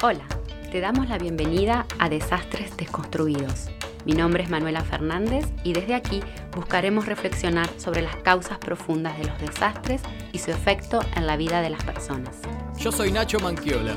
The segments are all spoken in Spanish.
Hola, te damos la bienvenida a Desastres Desconstruidos. Mi nombre es Manuela Fernández y desde aquí buscaremos reflexionar sobre las causas profundas de los desastres y su efecto en la vida de las personas. Yo soy Nacho Manquiola.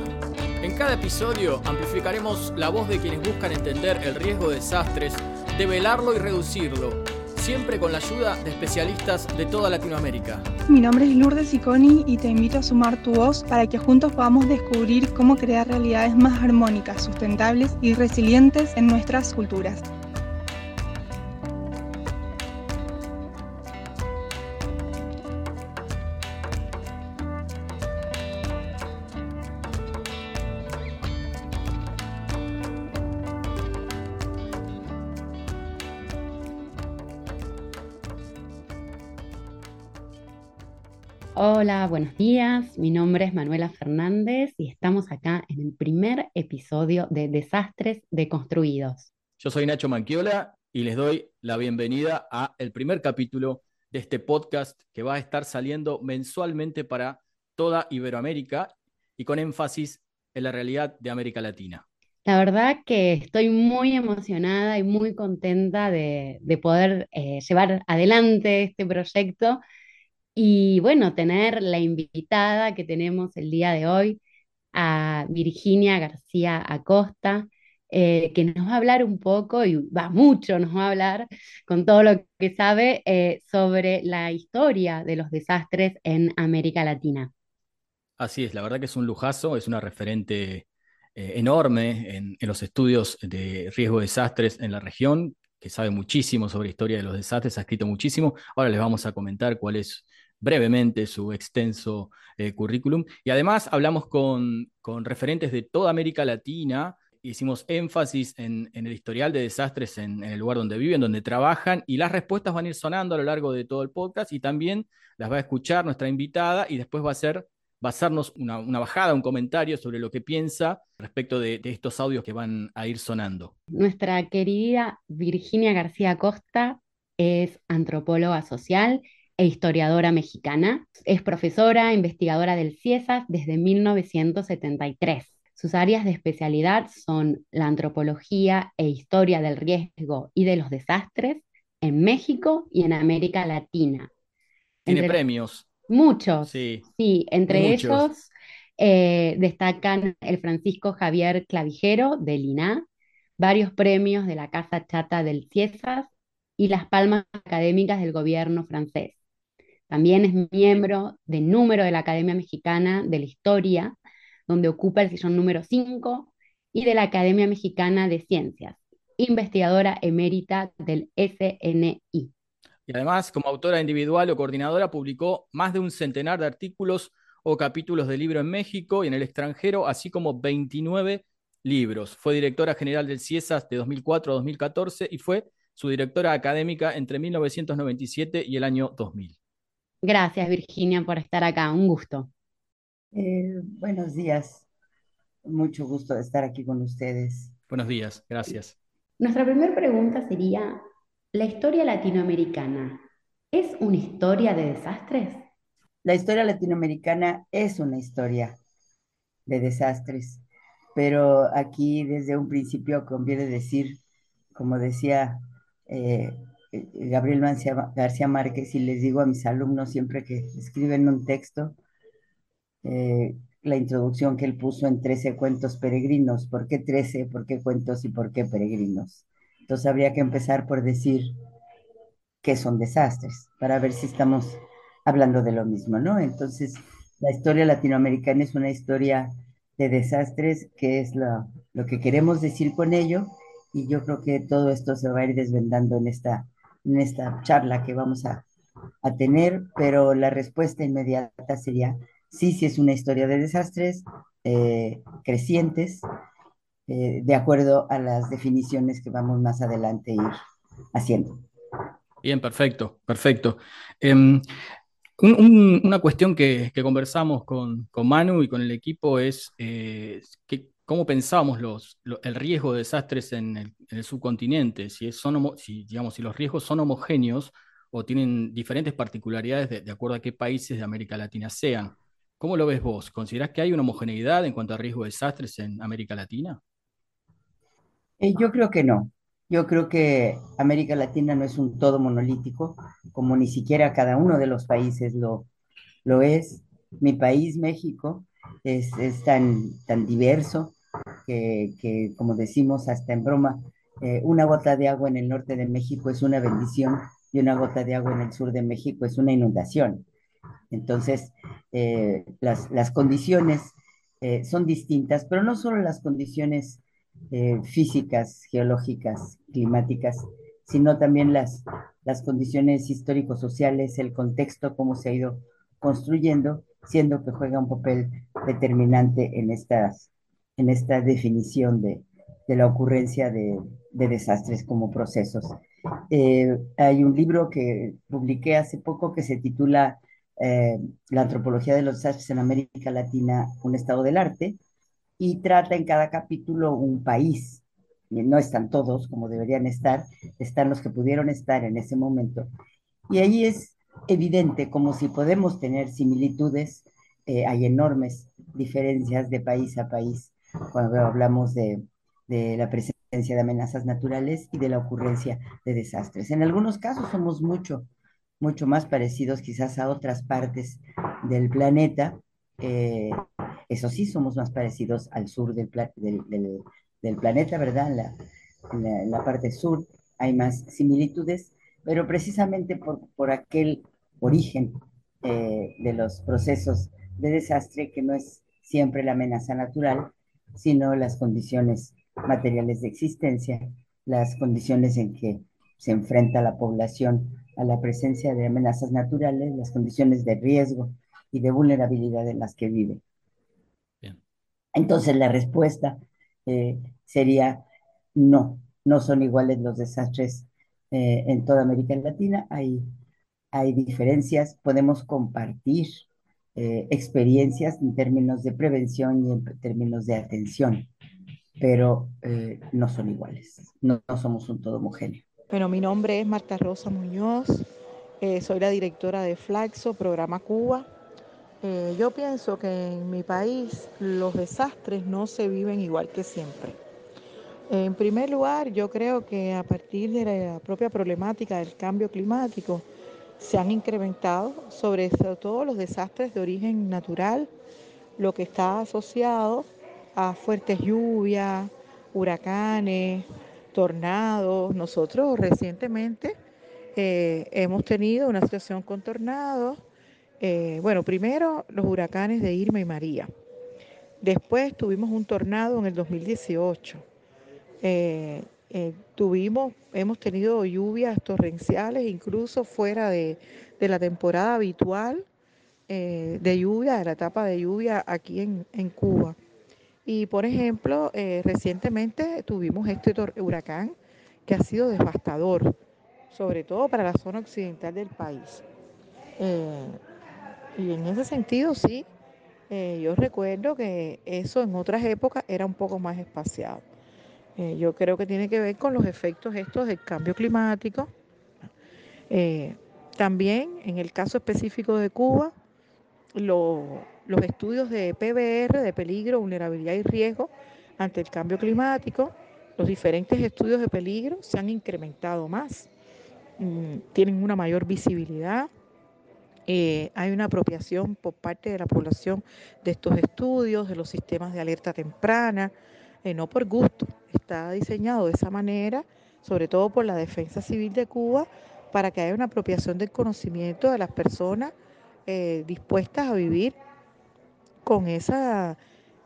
En cada episodio amplificaremos la voz de quienes buscan entender el riesgo de desastres, develarlo y reducirlo siempre con la ayuda de especialistas de toda Latinoamérica. Mi nombre es Lourdes Iconi y te invito a sumar tu voz para que juntos podamos descubrir cómo crear realidades más armónicas, sustentables y resilientes en nuestras culturas. Hola, buenos días. Mi nombre es Manuela Fernández y estamos acá en el primer episodio de Desastres Deconstruidos. Yo soy Nacho Manquiola y les doy la bienvenida a el primer capítulo de este podcast que va a estar saliendo mensualmente para toda Iberoamérica y con énfasis en la realidad de América Latina. La verdad que estoy muy emocionada y muy contenta de, poder eh, llevar adelante este proyecto y bueno, tener la invitada que tenemos el día de hoy, a Virginia García Acosta, eh, que nos va a hablar un poco, y va mucho, nos va a hablar con todo lo que sabe eh, sobre la historia de los desastres en América Latina. Así es, la verdad que es un lujazo, es una referente eh, enorme en, los estudios de riesgo de desastres en la región, que sabe muchísimo sobre historia de los desastres, ha escrito muchísimo. Ahora les vamos a comentar cuál es brevemente su extenso eh, currículum. Y además hablamos con, referentes de toda América Latina, hicimos énfasis en, el historial de desastres en, el lugar donde viven, donde trabajan, y las respuestas van a ir sonando a lo largo de todo el podcast y también las va a escuchar nuestra invitada y después va a ser basarnos una, una bajada, un comentario sobre lo que piensa respecto de, estos audios que van a ir sonando. Nuestra querida Virginia García Costa es antropóloga social e historiadora mexicana. Es profesora, investigadora del CIESAS desde 1973. Sus áreas de especialidad son la antropología e historia del riesgo y de los desastres en México y en América Latina. Tiene premios. Muchos. Sí, sí entre ellos eh, destacan el Francisco Javier Clavijero del INA, varios premios de la Casa Chata del CIESAS y las palmas académicas del gobierno francés. También es miembro de número de la Academia Mexicana de la Historia, donde ocupa el sillón número 5, y de la Academia Mexicana de Ciencias, investigadora emérita del SNI. Y además, como autora individual o coordinadora, publicó más de un centenar de artículos o capítulos de libro en México y en el extranjero, así como 29 libros. Fue directora general del CIESAS de 2004 a 2014 y fue su directora académica entre 1997 y el año 2000. Gracias, Virginia, por estar acá. Un gusto. Eh, buenos días. Mucho gusto de estar aquí con ustedes. Buenos días, gracias. Nuestra primera pregunta sería, ¿la historia latinoamericana es una historia de desastres? La historia latinoamericana es una historia de desastres, pero aquí desde un principio conviene decir, como decía eh, Gabriel García Márquez y les digo a mis alumnos siempre que escriben un texto, eh, la introducción que él puso en 13 cuentos peregrinos. ¿Por qué 13? ¿Por qué cuentos y por qué peregrinos? Entonces habría que empezar por decir qué son desastres, para ver si estamos hablando de lo mismo, ¿no? Entonces, la historia latinoamericana es una historia de desastres, que es lo, lo que queremos decir con ello, y yo creo que todo esto se va a ir desvendando en esta en esta charla que vamos a, tener, pero la respuesta inmediata sería, sí, sí es una historia de desastres eh, crecientes, eh, de acuerdo a las definiciones que vamos más adelante a ir haciendo. Bien, perfecto, perfecto. Em, una cuestión que, conversamos con, Manu y con el equipo es eh, que cómo pensábamos los, el riesgo de desastres en el, subcontinente, si, es, son, digamos, si los riesgos son homogéneos o tienen diferentes particularidades de, acuerdo a qué países de América Latina sean. ¿Cómo lo ves vos? ¿Considerás que hay una homogeneidad en cuanto a riesgo de desastres en América Latina? Eh, yo creo que no. Yo creo que América Latina no es un todo monolítico, como ni siquiera cada uno de los países lo, lo es. Mi país, México, es, tan, tan diverso que, como decimos hasta en broma, eh, una gota de agua en el norte de México es una bendición y una gota de agua en el sur de México es una inundación. Entonces, eh, las, condiciones eh, son distintas, pero no solo las condiciones físicas, geológicas, climáticas, sino también las, las condiciones histórico-sociales, el contexto, cómo se ha ido construyendo, siendo que juega un papel determinante en, estas, en esta definición de, de la ocurrencia de, de, desastres como procesos. Eh, hay un libro que publiqué hace poco que se titula eh, La antropología de los desastres en América Latina, un estado del arte, y trata en cada capítulo un país. No están todos como deberían estar, están los que pudieron estar en ese momento. Y ahí es evidente, como si podemos tener similitudes, eh, hay enormes diferencias de país a país cuando hablamos de, de la presencia de amenazas naturales y de la ocurrencia de desastres. En algunos casos somos mucho, mucho más parecidos quizás a otras partes del planeta. Eh, eso sí, somos más parecidos al sur del, del, del, planeta, ¿verdad? En la, en la, parte sur hay más similitudes, pero precisamente por, por aquel origen eh, de los procesos de desastre que no es siempre la amenaza natural, sino las condiciones materiales de existencia, las condiciones en que se enfrenta la población a la presencia de amenazas naturales, las condiciones de riesgo y de vulnerabilidad en las que vive. Entonces la respuesta eh, sería no, no son iguales los desastres eh, en toda América Latina. Hay hay diferencias, podemos compartir eh, experiencias en términos de prevención y en términos de atención, pero eh, no son iguales, no, somos un todo homogéneo. Bueno, mi nombre es Marta Rosa Muñoz, eh, soy la directora de Flaxo, programa Cuba. yo pienso que en mi país los desastres no se viven igual que siempre. En primer lugar, yo creo que a partir de la propia problemática del cambio climático, se han incrementado, sobre todo los desastres de origen natural, lo que está asociado a fuertes lluvias, huracanes, tornados. Nosotros recientemente eh, hemos tenido una situación con tornados. Eh, bueno, primero los huracanes de Irma y María. Después tuvimos un tornado en el 2018. Eh, tuvimos, hemos tenido lluvias torrenciales, incluso fuera de, la temporada habitual eh, de lluvia, de la etapa de lluvia aquí en, Cuba. Y por ejemplo, eh, recientemente tuvimos este huracán que ha sido devastador, sobre todo para la zona occidental del país. y en ese sentido, sí, yo recuerdo que eso en otras épocas era un poco más espaciado. Eh, yo creo que tiene que ver con los efectos estos del cambio climático. Eh, también en el caso específico de Cuba, los estudios de PBR, de peligro, vulnerabilidad y riesgo ante el cambio climático, los diferentes estudios de peligro se han incrementado más, mm, tienen una mayor visibilidad, eh, hay una apropiación por parte de la población de estos estudios, de los sistemas de alerta temprana, eh, no por gusto, está diseñado de esa manera, sobre todo por la Defensa Civil de Cuba, para que haya una apropiación del conocimiento de las personas eh, dispuestas a vivir con, esa,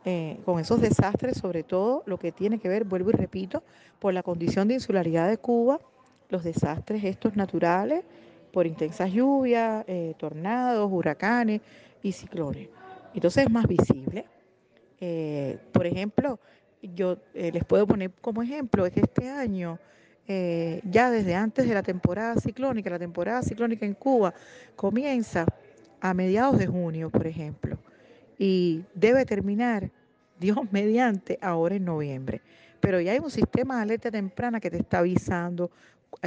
eh, con esos desastres, sobre todo lo que tiene que ver, vuelvo y repito, por la condición de insularidad de Cuba, los desastres estos naturales, por intensas lluvias, tornados, huracanes y ciclones. Entonces es más visible. por ejemplo, yo eh, les puedo poner como ejemplo es que este año, eh, ya desde antes de la temporada ciclónica, la temporada ciclónica en Cuba comienza a mediados de junio, por ejemplo, y debe terminar, Dios mediante, ahora en noviembre. Pero ya hay un sistema de alerta temprana que te está avisando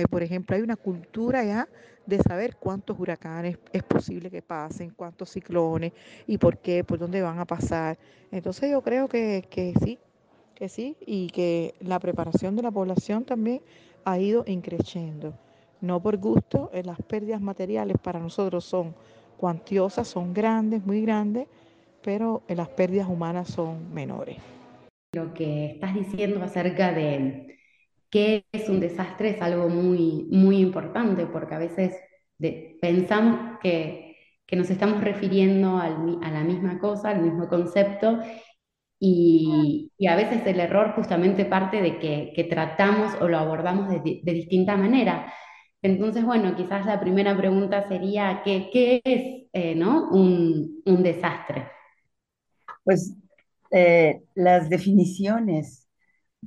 por ejemplo, hay una cultura ya de saber cuántos huracanes es posible que pasen, cuántos ciclones y por qué, por dónde van a pasar. Entonces yo creo que, que sí, que sí, y que la preparación de la población también ha ido increciendo. No por gusto, eh, las pérdidas materiales para nosotros son cuantiosas, son grandes, muy grandes, pero eh, las pérdidas humanas son menores. Lo que estás diciendo acerca de qué es un desastre es algo muy, muy importante, porque a veces pensamos que, nos estamos refiriendo a la misma cosa, al mismo concepto, y, a veces el error justamente parte de que, tratamos o lo abordamos de, distinta manera. Entonces, bueno, quizás la primera pregunta sería, ¿qué, es eh, ¿no? un, un desastre? Pues eh, las definiciones,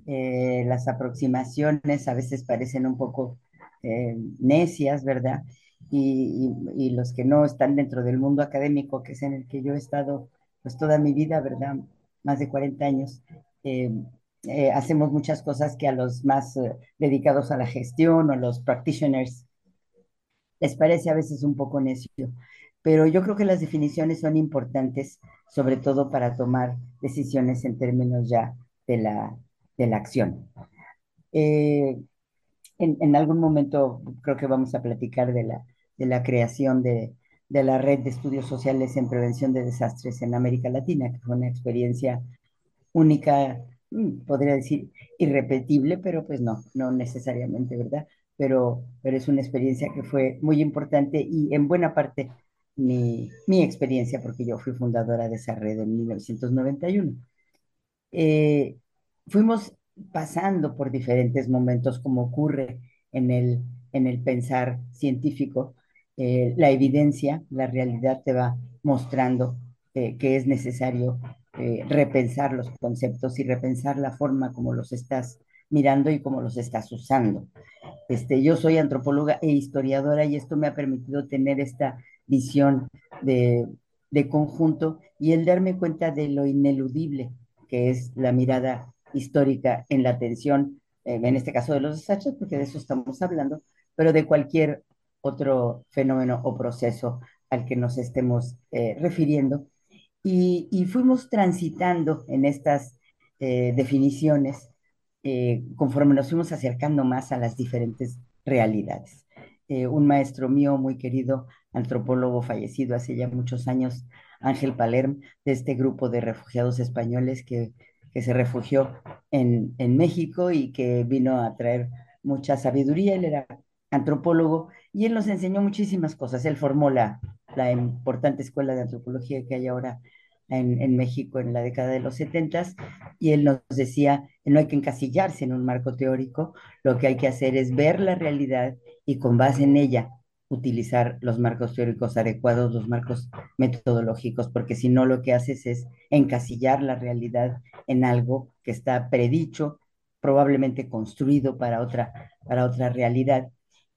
eh, las aproximaciones a veces parecen un poco eh, necias, ¿verdad? Y, los que no están dentro del mundo académico, que es en el que yo he estado pues toda mi vida, ¿verdad? Más de 40 años, hacemos muchas cosas que a los más dedicados a la gestión o los practitioners les parece a veces un poco necio pero yo creo que las definiciones son importantes, sobre todo para tomar decisiones en términos ya de la, de la acción. Eh, en, algún momento creo que vamos a platicar de la, de la creación de, de la red de estudios sociales en prevención de desastres en América Latina, que fue una experiencia única, mm, podría decir irrepetible, pero pues no, no necesariamente, ¿verdad? Pero, pero es una experiencia que fue muy importante y en buena parte mi, mi, experiencia, porque yo fui fundadora de esa red en 1991. Eh, fuimos pasando por diferentes momentos, como ocurre en el, en el pensar científico. Eh, la evidencia, la realidad te va mostrando eh, que es necesario repensar los conceptos y repensar la forma como los estás mirando y cómo los estás usando. Este, yo soy antropóloga e historiadora y esto me ha permitido tener esta visión de, conjunto y el darme cuenta de lo ineludible que es la mirada histórica en la atención, eh, en este caso de los desastres, porque de eso estamos hablando, pero de cualquier otro fenómeno o proceso al que nos estemos eh, refiriendo. Y, fuimos transitando en estas eh, definiciones conforme nos fuimos acercando más a las diferentes realidades. un maestro mío muy querido, antropólogo fallecido hace ya muchos años, Ángel Palerm, de este grupo de refugiados españoles que, que se refugió en, en, México y que vino a traer mucha sabiduría. Él era antropólogo y él nos enseñó muchísimas cosas. Él formó la, la importante escuela de antropología que hay ahora en, en, México en la década de los setentas, y él nos decía, no hay que encasillarse en un marco teórico, lo que hay que hacer es ver la realidad y con base en ella utilizar los marcos teóricos adecuados, los marcos metodológicos, porque si no lo que haces es encasillar la realidad en algo que está predicho, probablemente construido para otra, para otra realidad.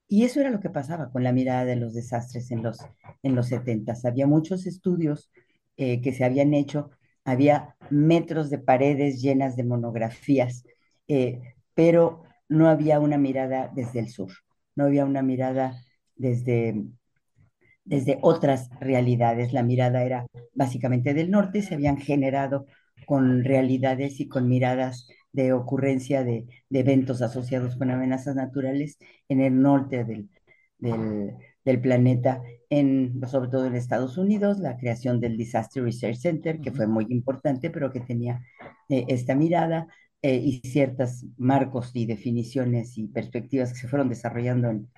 Y eso era lo que pasaba con la mirada de los desastres en los, en los 70. Había muchos estudios eh, que se habían hecho, había metros de paredes llenas de monografías, eh, pero no había una mirada desde el sur, no había una mirada desde, desde otras realidades. La mirada era básicamente del norte, se habían generado con realidades y con miradas de ocurrencia de, eventos asociados con amenazas naturales en el norte del, del, planeta, en, sobre todo en Estados Unidos, la creación del Disaster Research Center, que fue muy importante, pero que tenía eh, esta mirada eh, y ciertos marcos y definiciones y perspectivas que se fueron desarrollando en,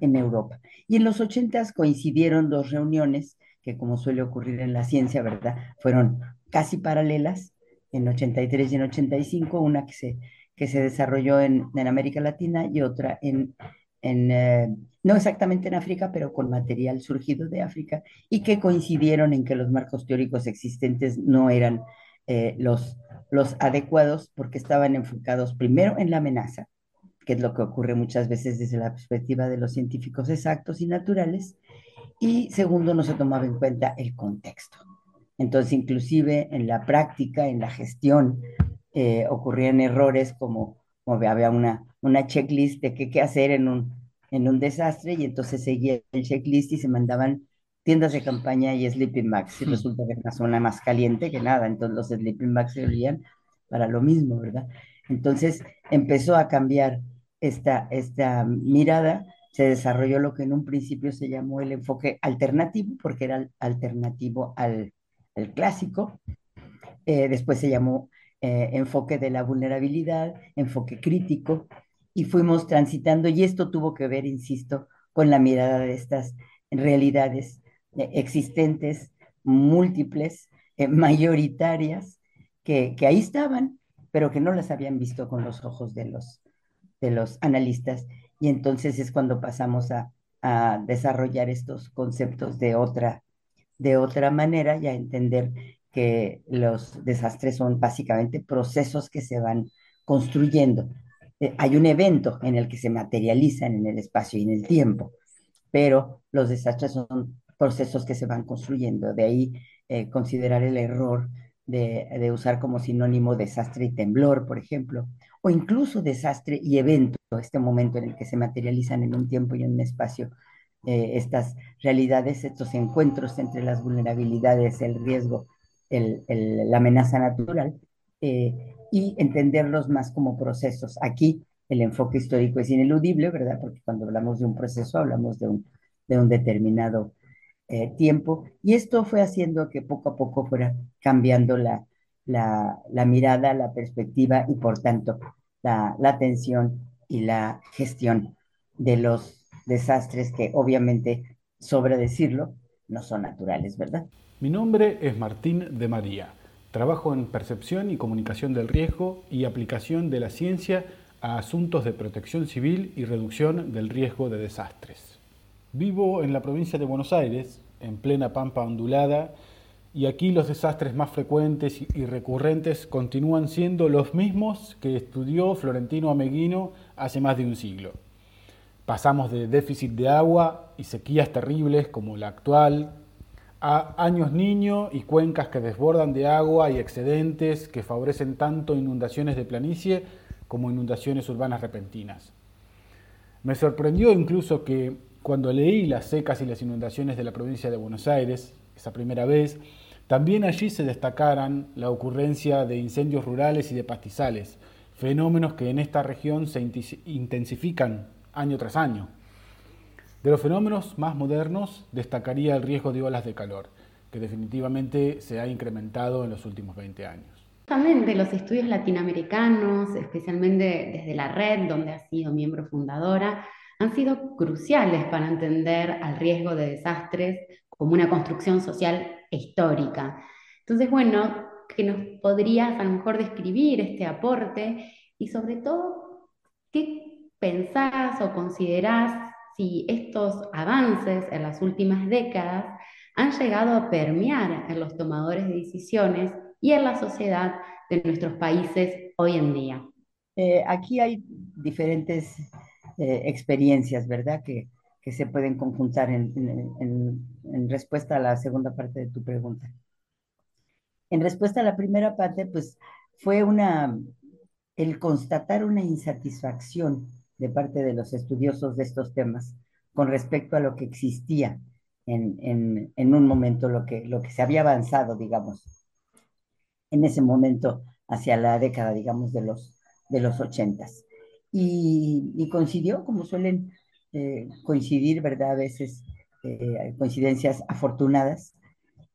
en Europa. Y en los ochentas coincidieron dos reuniones que, como suele ocurrir en la ciencia, ¿verdad? Fueron casi paralelas, en 83 y en 85, una que se, que se desarrolló en, en América Latina y otra en, en eh, no exactamente en África, pero con material surgido de África, y que coincidieron en que los marcos teóricos existentes no eran eh, los, los adecuados porque estaban enfocados primero en la amenaza, que es lo que ocurre muchas veces desde la perspectiva de los científicos exactos y naturales, y segundo, no se tomaba en cuenta el contexto. Entonces, inclusive en la práctica, en la gestión, eh, ocurrían errores como, como había una, una checklist de qué, qué hacer en un, en un desastre y entonces seguía el checklist y se mandaban tiendas de campaña y sleeping bags. Y hmm. resulta que es una zona más caliente que nada, entonces los sleeping bags se olían para lo mismo, ¿verdad? Entonces empezó a cambiar esta, esta mirada, se desarrolló lo que en un principio se llamó el enfoque alternativo, porque era alternativo al, al clásico, eh, después se llamó eh, enfoque de la vulnerabilidad, enfoque crítico, y fuimos transitando, y esto tuvo que ver, insisto, con la mirada de estas realidades eh, existentes, múltiples, mayoritarias, que, que, ahí estaban, pero que no las habían visto con los ojos de los, de los analistas. Y entonces es cuando pasamos a, a desarrollar estos conceptos de otra, de otra manera y a entender que los desastres son básicamente procesos que se van construyendo. Eh, hay un evento en el que se materializan en el espacio y en el tiempo, pero los desastres son procesos que se van construyendo. De ahí eh, considerar el error de, de, usar como sinónimo desastre y temblor, por ejemplo, o incluso desastre y evento, este momento en el que se materializan en un tiempo y en un espacio eh, estas realidades, estos encuentros entre las vulnerabilidades, el riesgo el, la amenaza natural eh, y entenderlos más como procesos. Aquí el enfoque histórico es ineludible, ¿verdad? Porque cuando hablamos de un proceso hablamos de un, de un determinado eh, tiempo y esto fue haciendo que poco a poco fuera cambiando la, la, mirada, la perspectiva y por tanto la, la atención y la gestión de los desastres que obviamente, sobra decirlo, no son naturales, ¿verdad? Mi nombre es Martín de María. Trabajo en percepción y comunicación del riesgo y aplicación de la ciencia a asuntos de protección civil y reducción del riesgo de desastres. Vivo en la provincia de Buenos Aires, en plena pampa ondulada, y aquí los desastres más frecuentes y recurrentes continúan siendo los mismos que estudió Florentino Ameguino hace más de un siglo. Pasamos de déficit de agua y sequías terribles como la actual, a años niño y cuencas que desbordan de agua y excedentes que favorecen tanto inundaciones de planicie como inundaciones urbanas repentinas. Me sorprendió incluso que cuando leí las secas y las inundaciones de la provincia de Buenos Aires, esa primera vez, también allí se destacaran la ocurrencia de incendios rurales y de pastizales, fenómenos que en esta región se intensifican año tras año. De los fenómenos más modernos destacaría el riesgo de olas de calor, que definitivamente se ha incrementado en los últimos 20 años. Justamente los estudios latinoamericanos, especialmente desde la red donde ha sido miembro fundadora, han sido cruciales para entender al riesgo de desastres como una construcción social histórica. Entonces, bueno, que nos podrías a lo mejor describir este aporte y sobre todo, ¿qué pensás o considerás si estos avances en las últimas décadas han llegado a permear en los tomadores de decisiones y en la sociedad de nuestros países hoy en día. Eh, aquí hay diferentes eh, experiencias, ¿verdad? Que, que, se pueden conjuntar en, respuesta a la segunda parte de tu pregunta. En respuesta a la primera parte, pues fue una, el constatar una insatisfacción de parte de los estudiosos de estos temas con respecto a lo que existía en, un momento, lo que, lo que se había avanzado, digamos, en ese momento hacia la década, digamos, de los, de los ochentas. Y, coincidió, como suelen eh, coincidir, ¿verdad? A veces eh, coincidencias afortunadas,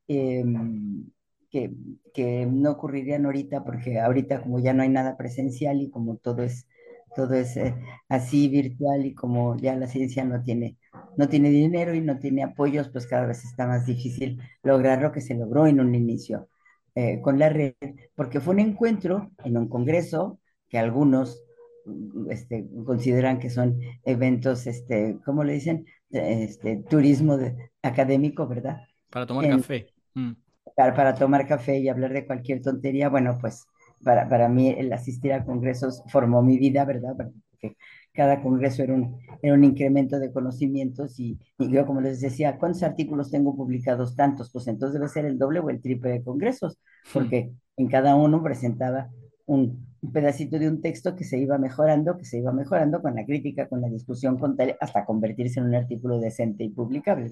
em, que, que, no ocurrirían ahorita, porque ahorita como ya no hay nada presencial y como todo es todo es eh, así virtual y como ya la ciencia no tiene, no tiene dinero y no tiene apoyos, pues cada vez está más difícil lograr lo que se logró en un inicio eh, con la red, porque fue un encuentro en un congreso que algunos mm, este, consideran que son eventos, este, ¿cómo le dicen? Este, turismo académico, ¿verdad? Para tomar café. Mm. Para, para tomar café y hablar de cualquier tontería, bueno, pues para, para mí el asistir a congresos formó mi vida, ¿verdad? Porque cada congreso era un, era un incremento de conocimientos y, y, yo como les decía, ¿cuántos artículos tengo publicados? Tantos, pues entonces debe ser el doble o el triple de congresos, porque en cada uno presentaba un, pedacito de un texto que se iba mejorando, que se iba mejorando con la crítica, con la discusión, con tal, hasta convertirse en un artículo decente y publicable.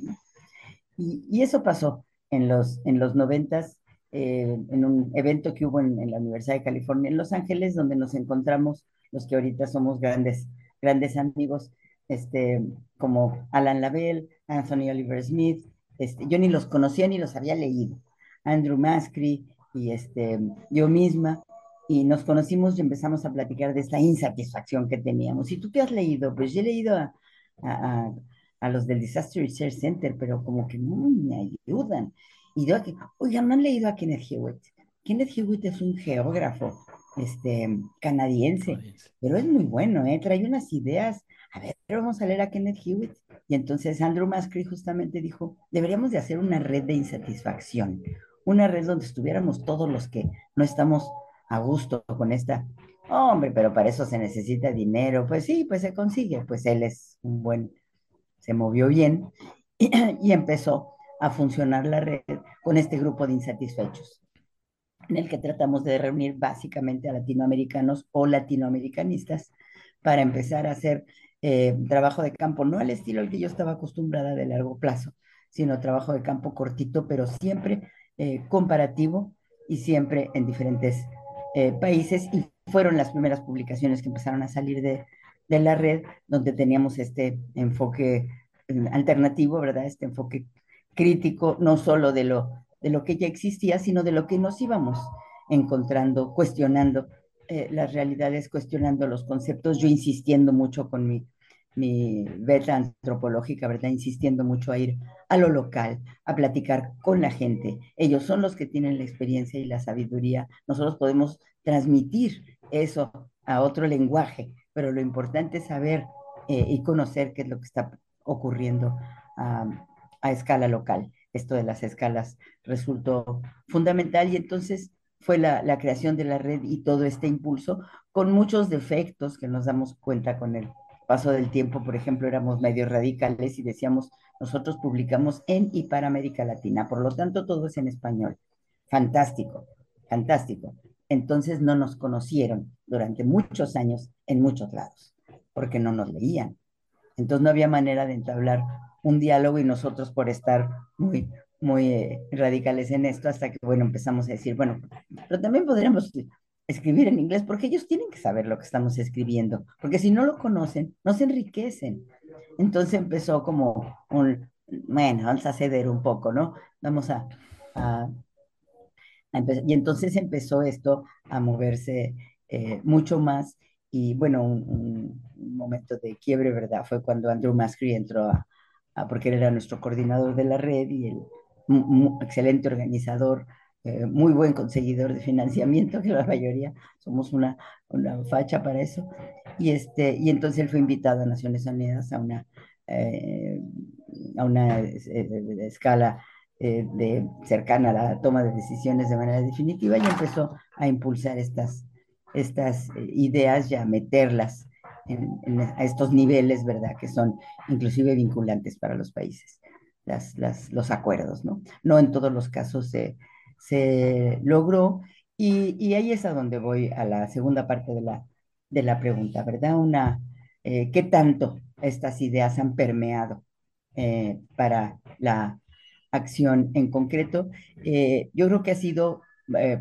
Y, y, eso pasó en los, en los noventas, eh, en un evento que hubo en, en, la Universidad de California en Los Ángeles, donde nos encontramos los que ahorita somos grandes, grandes amigos, este, como Alan Lavelle, Anthony Oliver Smith, este, yo ni los conocía ni los había leído, Andrew Mascri y este, yo misma, y nos conocimos y empezamos a platicar de esta insatisfacción que teníamos. ¿Y tú qué has leído? Pues yo he leído a, a, a los del Disaster Research Center, pero como que no me ayudan. Y yo aquí, oigan, ¿no han leído a Kenneth Hewitt? Kenneth Hewitt es un geógrafo este, canadiense, pero es muy bueno, ¿eh? trae unas ideas. A ver, vamos a leer a Kenneth Hewitt. Y entonces Andrew Mascri justamente dijo, deberíamos de hacer una red de insatisfacción, una red donde estuviéramos todos los que no estamos a gusto con esta. Hombre, pero para eso se necesita dinero. Pues sí, pues se consigue. Pues él es un buen, se movió bien y, y empezó a funcionar la red con este grupo de insatisfechos en el que tratamos de reunir básicamente a latinoamericanos o latinoamericanistas para empezar a hacer eh, trabajo de campo, no al estilo al que yo estaba acostumbrada de largo plazo, sino trabajo de campo cortito, pero siempre eh, comparativo y siempre en diferentes eh, países. Y fueron las primeras publicaciones que empezaron a salir de, de la red, donde teníamos este enfoque alternativo, ¿verdad? Este enfoque crítico, no solo de lo de lo que ya existía, sino de lo que nos íbamos encontrando, cuestionando eh, las realidades, cuestionando los conceptos, yo insistiendo mucho con mi, mi beta antropológica, ¿verdad? Insistiendo mucho a ir a lo local, a platicar con la gente. Ellos son los que tienen la experiencia y la sabiduría. Nosotros podemos transmitir eso a otro lenguaje, pero lo importante es saber eh, y conocer qué es lo que está ocurriendo a escala local esto de las escalas resultó fundamental y entonces fue la, creación de la red y todo este impulso con muchos defectos que nos damos cuenta con el paso del tiempo. Por ejemplo, éramos medio radicales y decíamos, nosotros publicamos en y para América Latina, por lo tanto todo es en español. Fantástico, fantástico. Entonces no nos conocieron durante muchos años en muchos lados, porque no nos leían. Entonces no había manera de entablar un diálogo y nosotros por estar muy, muy eh, radicales en esto, hasta que, bueno, empezamos a decir, bueno, pero también podríamos escribir en inglés, porque ellos tienen que saber lo que estamos escribiendo, porque si no lo conocen, no se enriquecen. Entonces empezó como un, bueno, vamos a ceder un poco, ¿no? Vamos a, a, empezar. Y entonces empezó esto a moverse eh, mucho más. Y bueno, un, un, momento de quiebre, ¿verdad? Fue cuando Andrew Mascri entró a, porque él era nuestro coordinador de la red y el excelente organizador, eh, muy buen conseguidor de financiamiento, que la mayoría somos una, una facha para eso. Y, este, y entonces él fue invitado a Naciones Unidas a una, eh, a una eh, escala de, cercana a la toma de decisiones de manera definitiva y empezó a impulsar estas, estas ideas y a meterlas a estos niveles, ¿verdad? Que son inclusive vinculantes para los países, las, los acuerdos, ¿no? No en todos los casos se, se logró y, y, ahí es a donde voy a la segunda parte de la, de la pregunta, ¿verdad? Una, eh, ¿qué tanto estas ideas han permeado eh, para la acción en concreto? Eh, yo creo que ha sido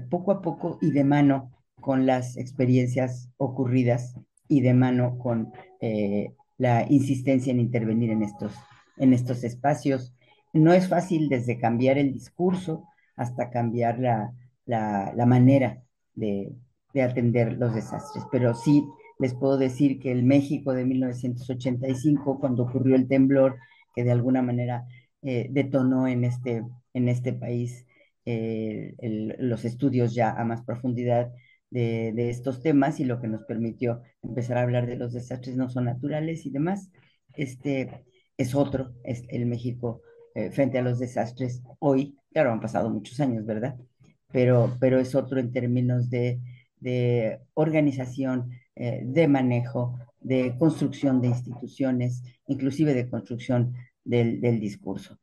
poco a poco y de mano con las experiencias ocurridas y de mano con eh, la insistencia en intervenir en estos, en estos espacios. No es fácil desde cambiar el discurso hasta cambiar la, la, la manera de, de, atender los desastres, pero sí les puedo decir que el México de 1985, cuando ocurrió el temblor, que de alguna manera eh, detonó en este, en este país eh, el, los estudios ya a más profundidad de, estos temas y lo que nos permitió empezar a hablar de los desastres no son naturales y demás, este es otro, es el México eh, frente a los desastres hoy, claro, han pasado muchos años, ¿verdad? Pero, pero es otro en términos de, de organización, eh, de manejo, de construcción de instituciones, inclusive de construcción del, del discurso.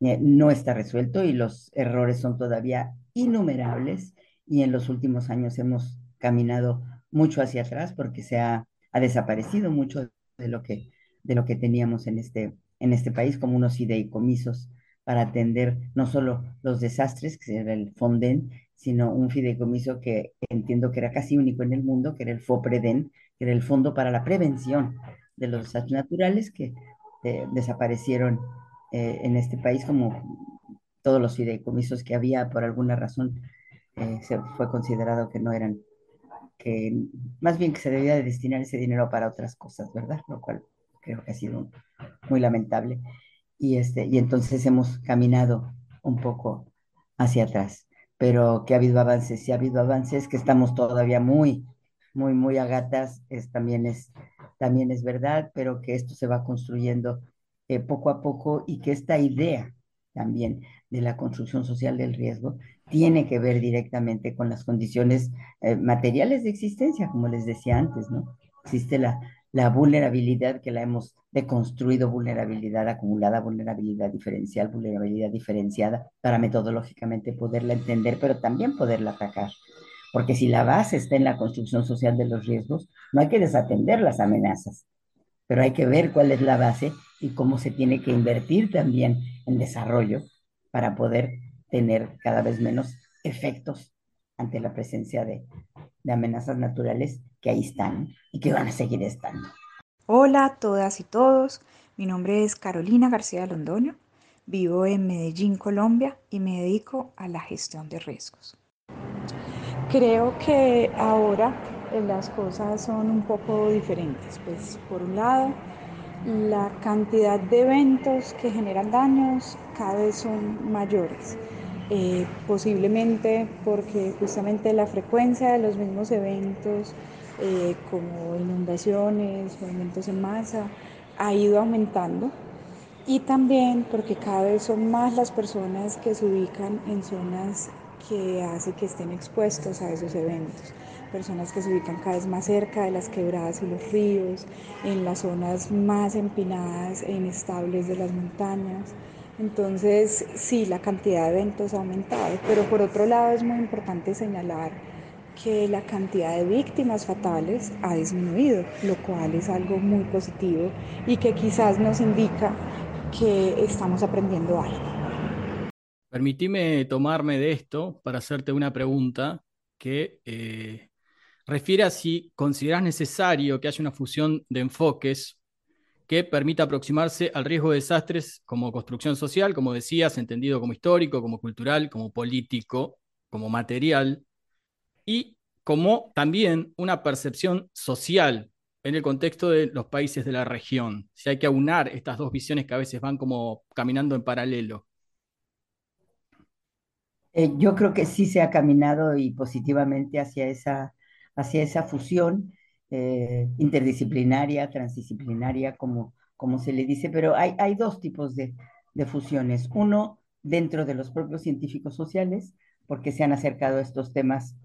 Eh, no está resuelto y los errores son todavía innumerables y en los últimos años hemos caminado mucho hacia atrás porque se ha, ha desaparecido mucho de lo que, de lo que teníamos en este, en este país como unos fideicomisos para atender no solo los desastres, que era el FONDEN, sino un fideicomiso que entiendo que era casi único en el mundo, que era el FOPREDEN, que era el Fondo para la Prevención de los Desastres Naturales, que eh, desaparecieron eh, en este país como todos los fideicomisos que había por alguna razón eh, se fue considerado que no eran, que más bien que se debía de destinar ese dinero para otras cosas, ¿verdad? Lo cual creo que ha sido muy lamentable. Y, este, y entonces hemos caminado un poco hacia atrás, pero que ha habido avances, sí ha habido avances, que estamos todavía muy, muy, muy a gatas, es, también, es, también es verdad, pero que esto se va construyendo eh, poco a poco y que esta idea también de la construcción social del riesgo tiene que ver directamente con las condiciones eh, materiales de existencia, como les decía antes, ¿no? Existe la, la vulnerabilidad que la hemos deconstruido, vulnerabilidad acumulada, vulnerabilidad diferencial, vulnerabilidad diferenciada, para metodológicamente poderla entender, pero también poderla atacar. Porque si la base está en la construcción social de los riesgos, no hay que desatender las amenazas, pero hay que ver cuál es la base y cómo se tiene que invertir también en desarrollo para poder tener cada vez menos efectos ante la presencia de, de amenazas naturales que ahí están y que van a seguir estando. Hola a todas y todos, mi nombre es Carolina García Londoño, vivo en Medellín, Colombia y me dedico a la gestión de riesgos. Creo que ahora eh, las cosas son un poco diferentes, pues por un lado la cantidad de eventos que generan daños cada vez son mayores. Eh, posiblemente porque justamente la frecuencia de los mismos eventos eh, como inundaciones, movimientos en masa, ha ido aumentando y también porque cada vez son más las personas que se ubican en zonas que hace que estén expuestos a esos eventos personas que se ubican cada vez más cerca de las quebradas y los ríos, en las zonas más empinadas e inestables de las montañas. Entonces, sí, la cantidad de eventos ha aumentado, pero por otro lado es muy importante señalar que la cantidad de víctimas fatales ha disminuido, lo cual es algo muy positivo y que quizás nos indica que estamos aprendiendo algo. Permitime tomarme de esto para hacerte una pregunta que eh, refiere a si consideras necesario que haya una fusión de enfoques que permita aproximarse al riesgo de desastres como construcción social, como decías, entendido como histórico, como cultural, como político, como material, y como también una percepción social en el contexto de los países de la región. Si hay que aunar estas dos visiones que a veces van como caminando en paralelo. Eh, yo creo que sí se ha caminado y positivamente hacia esa hacia esa fusión eh, interdisciplinaria, transdisciplinaria, como, como se le dice, pero hay, hay dos tipos de, de fusiones. Uno, dentro de los propios científicos sociales, porque se han acercado a estos temas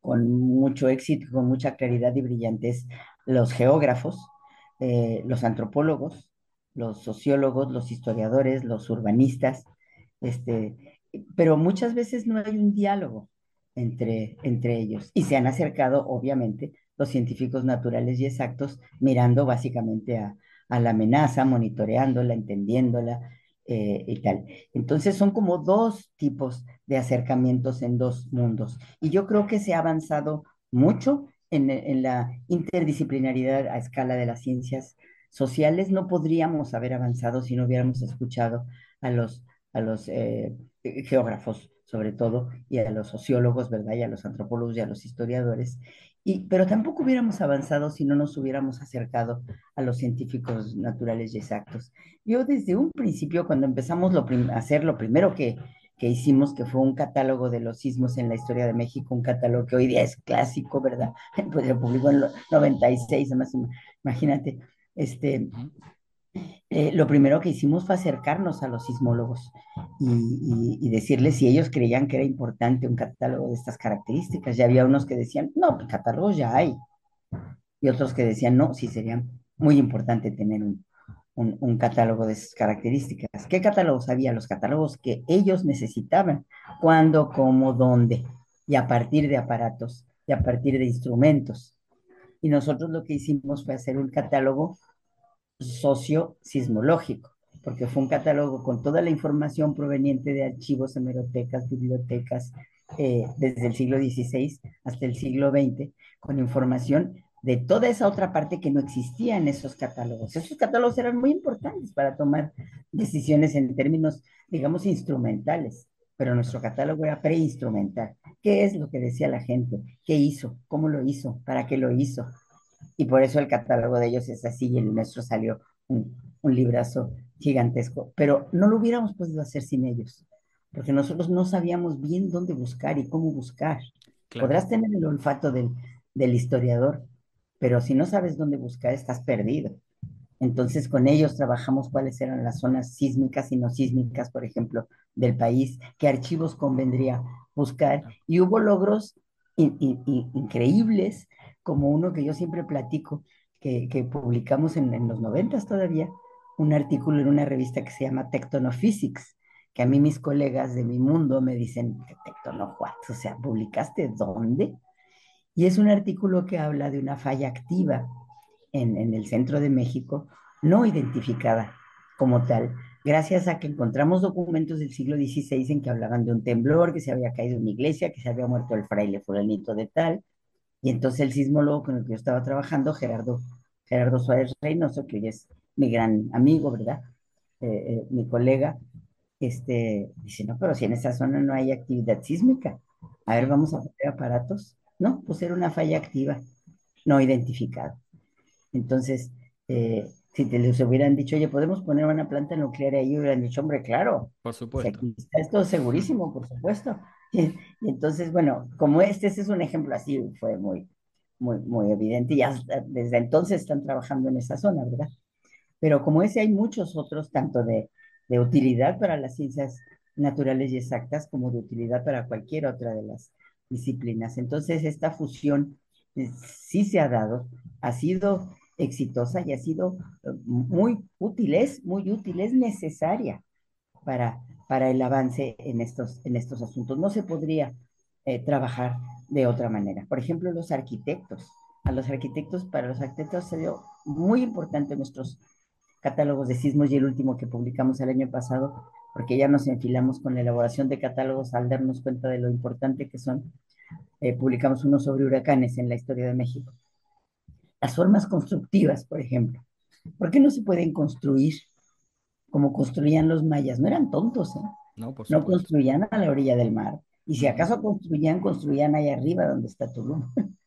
con mucho éxito, con mucha claridad y brillantez, los geógrafos, eh, los antropólogos, los sociólogos, los historiadores, los urbanistas, este, pero muchas veces no hay un diálogo entre, entre ellos. Y se han acercado, obviamente, los científicos naturales y exactos, mirando básicamente a, la amenaza, monitoreándola, entendiéndola eh, y tal. Entonces son como dos tipos de acercamientos en dos mundos. Y yo creo que se ha avanzado mucho en, en la interdisciplinaridad a escala de las ciencias sociales. No podríamos haber avanzado si no hubiéramos escuchado a los, a los eh, geógrafos sobre todo, y a los sociólogos, ¿verdad? Y a los antropólogos y a los historiadores. Y, pero tampoco hubiéramos avanzado si no nos hubiéramos acercado a los científicos naturales y exactos. Yo desde un principio, cuando empezamos a hacer lo primero que, que hicimos, que fue un catálogo de los sismos en la historia de México, un catálogo que hoy día es clásico, ¿verdad? Pues lo publicó en el 96, además, imagínate, este, eh, lo primero que hicimos fue acercarnos a los sismólogos y, decirles si ellos creían que era importante un catálogo de estas características. Ya había unos que decían, no, pues, catálogos ya hay. Y otros que decían, no, sí sería muy importante tener un, un, catálogo de esas características. ¿Qué catálogos había? Los catálogos que ellos necesitaban, cuándo, cómo, dónde, y a partir de aparatos y a partir de instrumentos. Y nosotros lo que hicimos fue hacer un catálogo socio-sismológico, porque fue un catálogo con toda la información proveniente de archivos, hemerotecas, bibliotecas, eh, desde el siglo XVI hasta el siglo XX, con información de toda esa otra parte que no existía en esos catálogos. Esos catálogos eran muy importantes para tomar decisiones en términos, digamos, instrumentales, pero nuestro catálogo era preinstrumental. ¿Qué es lo que decía la gente? ¿Qué hizo? ¿Cómo lo hizo? ¿Para qué lo hizo? Y por eso el catálogo de ellos es así y el nuestro salió un, un librazo gigantesco, pero no lo hubiéramos podido hacer sin ellos, porque nosotros no sabíamos bien dónde buscar y cómo buscar. Podrás tener el olfato del, del historiador, pero si no sabes dónde buscar, estás perdido. Entonces, con ellos trabajamos cuáles eran las zonas sísmicas y no sísmicas, por ejemplo, del país, qué archivos convendría buscar. Y hubo logros increíbles, como uno que yo siempre platico, que, publicamos en, los noventas todavía, un artículo en una revista que se llama Tectonophysics, que a mí mis colegas de mi mundo me dicen, Tectono o sea, ¿publicaste dónde? Y es un artículo que habla de una falla activa en, en el centro de México, no identificada como tal, gracias a que encontramos documentos del siglo XVI en que hablaban de un temblor, que se había caído en una iglesia, que se había muerto el fraile fulanito de tal, y entonces el sismólogo con el que yo estaba trabajando, Gerardo, Gerardo Suárez Reynoso, que hoy es mi gran amigo, ¿verdad? Eh, eh, mi colega, este, dice, no, pero si en esa zona no hay actividad sísmica, a ver, vamos a poner aparatos. No, pues era una falla activa, no identificada. Entonces, eh, si te les hubieran dicho, oye, podemos poner una planta nuclear ahí, hubieran dicho, hombre, claro. Por supuesto. está esto segurísimo, por supuesto. Y, entonces, bueno, como este, este es un ejemplo así, fue muy, muy, muy evidente. Y desde entonces están trabajando en esa zona, ¿verdad? Pero como ese hay muchos otros, tanto de, de utilidad para las ciencias naturales y exactas como de utilidad para cualquier otra de las disciplinas. Entonces, esta fusión eh, sí se ha dado, ha sido exitosa y ha sido eh, muy útil, es muy útil, es necesaria para, para el avance en estos, en estos asuntos. No se podría eh, trabajar de otra manera. Por ejemplo, los arquitectos. A los arquitectos, para los arquitectos se dio muy importante nuestros catálogos de sismos y el último que publicamos el año pasado, porque ya nos enfilamos con la elaboración de catálogos al darnos cuenta de lo importante que son. Eh, publicamos uno sobre huracanes en la historia de México. Las formas constructivas, por ejemplo. ¿Por qué no se pueden construir como construían los mayas? No eran tontos, ¿eh? No, no construían a la orilla del mar. Y si acaso construían, construían ahí arriba donde está Tulum.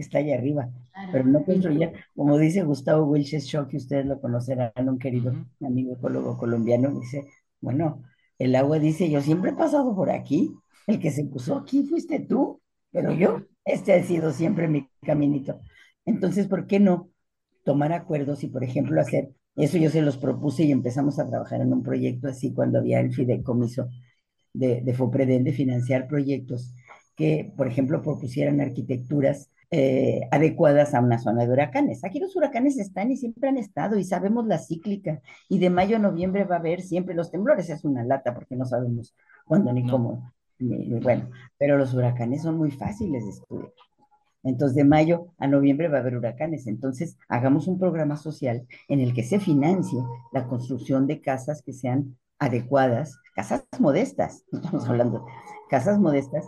está allá arriba, pero no construía, como dice Gustavo Wilches Shaw, que ustedes lo conocerán, un querido amigo ecólogo colombiano, dice, bueno, el agua dice, yo siempre he pasado por aquí, el que se puso aquí fuiste tú, pero yo, este ha sido siempre mi caminito. Entonces, ¿por qué no tomar acuerdos y, por ejemplo, hacer, eso yo se los propuse y empezamos a trabajar en un proyecto así cuando había el fideicomiso de, de FOPREDEN de financiar proyectos que, por ejemplo, propusieran arquitecturas eh, adecuadas a una zona de huracanes. Aquí los huracanes están y siempre han estado y sabemos la cíclica y de mayo a noviembre va a haber siempre los temblores. Es una lata porque no sabemos cuándo ni cómo. bueno, pero los huracanes son muy fáciles de estudiar. Entonces, de mayo a noviembre va a haber huracanes. Entonces, hagamos un programa social en el que se financie la construcción de casas que sean adecuadas, casas modestas, estamos hablando, casas modestas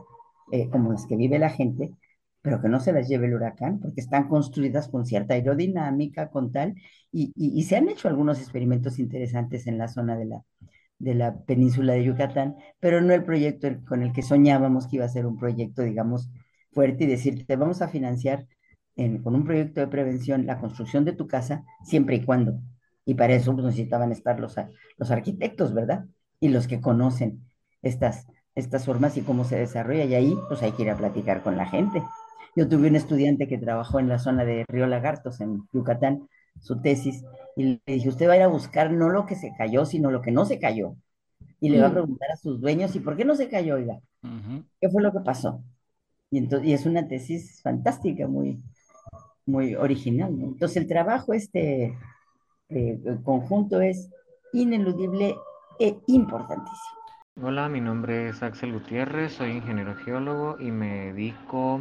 eh, como las que vive la gente, pero que no se las lleve el huracán, porque están construidas con cierta aerodinámica, con tal, y, y, se han hecho algunos experimentos interesantes en la zona de la, de la península de Yucatán, pero no el proyecto con el que soñábamos que iba a ser un proyecto, digamos, fuerte y decirte, vamos a financiar con un proyecto de prevención la construcción de tu casa siempre y cuando. Y para eso pues, necesitaban estar los, los arquitectos, ¿verdad? Y los que conocen estas, estas formas y cómo se desarrolla. Y ahí pues hay que ir a platicar con la gente. Yo tuve un estudiante que trabajó en la zona de Río Lagartos, en Yucatán, su tesis, y le dije, usted va a ir a buscar no lo que se cayó, sino lo que no se cayó. Y le va a mm. preguntar a sus dueños, ¿y por qué no se cayó, oiga? ¿Qué fue lo que pasó? Y, entonces, y es una tesis fantástica, muy, muy original. Entonces el trabajo este eh, conjunto es ineludible e importantísimo. Hola, mi nombre es Axel Gutiérrez, soy ingeniero geólogo y me dedico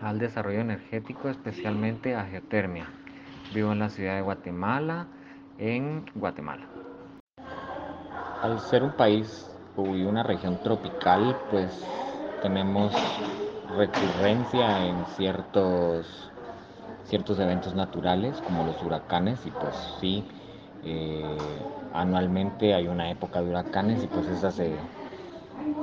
al desarrollo energético, especialmente a geotermia. Vivo en la ciudad de Guatemala, en Guatemala. Al ser un país y una región tropical, pues tenemos recurrencia en ciertos, ciertos eventos naturales como los huracanes y pues sí, eh, anualmente hay una época de huracanes y pues esa se,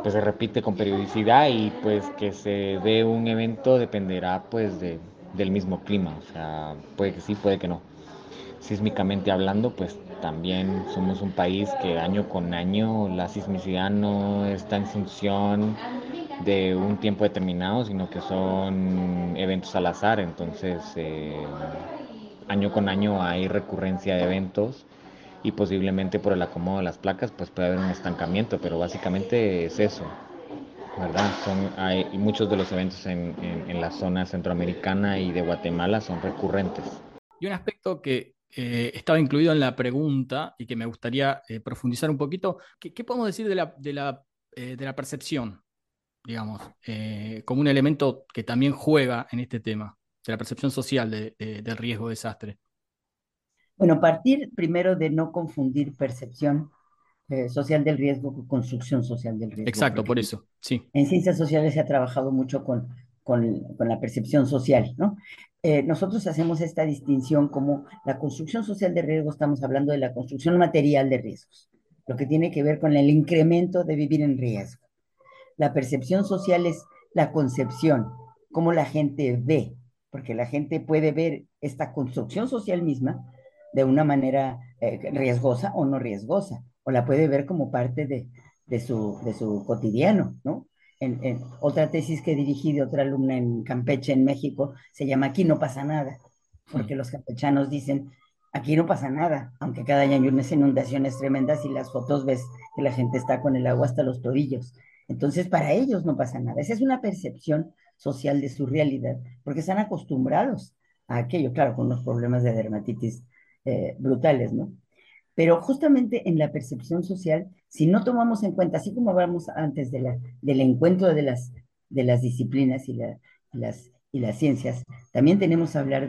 pues se repite con periodicidad y pues que se dé un evento dependerá pues de, del mismo clima, o sea, puede que sí, puede que no. Sísmicamente hablando, pues también somos un país que año con año la sismicidad no está en función de un tiempo determinado, sino que son eventos al azar, entonces eh, año con año hay recurrencia de eventos y posiblemente por el acomodo de las placas pues puede haber un estancamiento, pero básicamente es eso, ¿verdad? Hay, muchos de los eventos en, la zona centroamericana y de Guatemala son recurrentes. Y un aspecto que eh, estaba incluido en la pregunta y que me gustaría eh, profundizar un poquito, ¿qué, podemos decir de la, de la, eh, de la percepción, digamos, como un elemento que también juega en este tema, de la percepción social del riesgo de desastre? Bueno, partir primero de no confundir percepción eh, social del riesgo con construcción social del riesgo. Exacto, por eso, sí. En ciencias sociales se ha trabajado mucho con, con, la percepción social, ¿no? Eh, nosotros hacemos esta distinción como la construcción social de riesgo, estamos hablando de la construcción material de riesgos, lo que tiene que ver con el incremento de vivir en riesgo. La percepción social es la concepción, cómo la gente ve, porque la gente puede ver esta construcción social misma de una manera eh, riesgosa o no riesgosa, o la puede ver como parte de, su, de su cotidiano, ¿no? En, en, otra tesis que dirigí de otra alumna en Campeche, en México, se llama Aquí no pasa nada, porque los campechanos dicen, aquí no pasa nada, aunque cada año hay unas inundaciones tremendas y las fotos ves que la gente está con el agua hasta los tobillos. Entonces, para ellos no pasa nada. Esa es una percepción social de su realidad, porque están acostumbrados a aquello, claro, con los problemas de dermatitis eh, brutales, ¿no? Pero justamente en la percepción social, si no tomamos en cuenta, así como hablamos antes de la, del encuentro de las, de las disciplinas y, las, ciencias, también tenemos hablar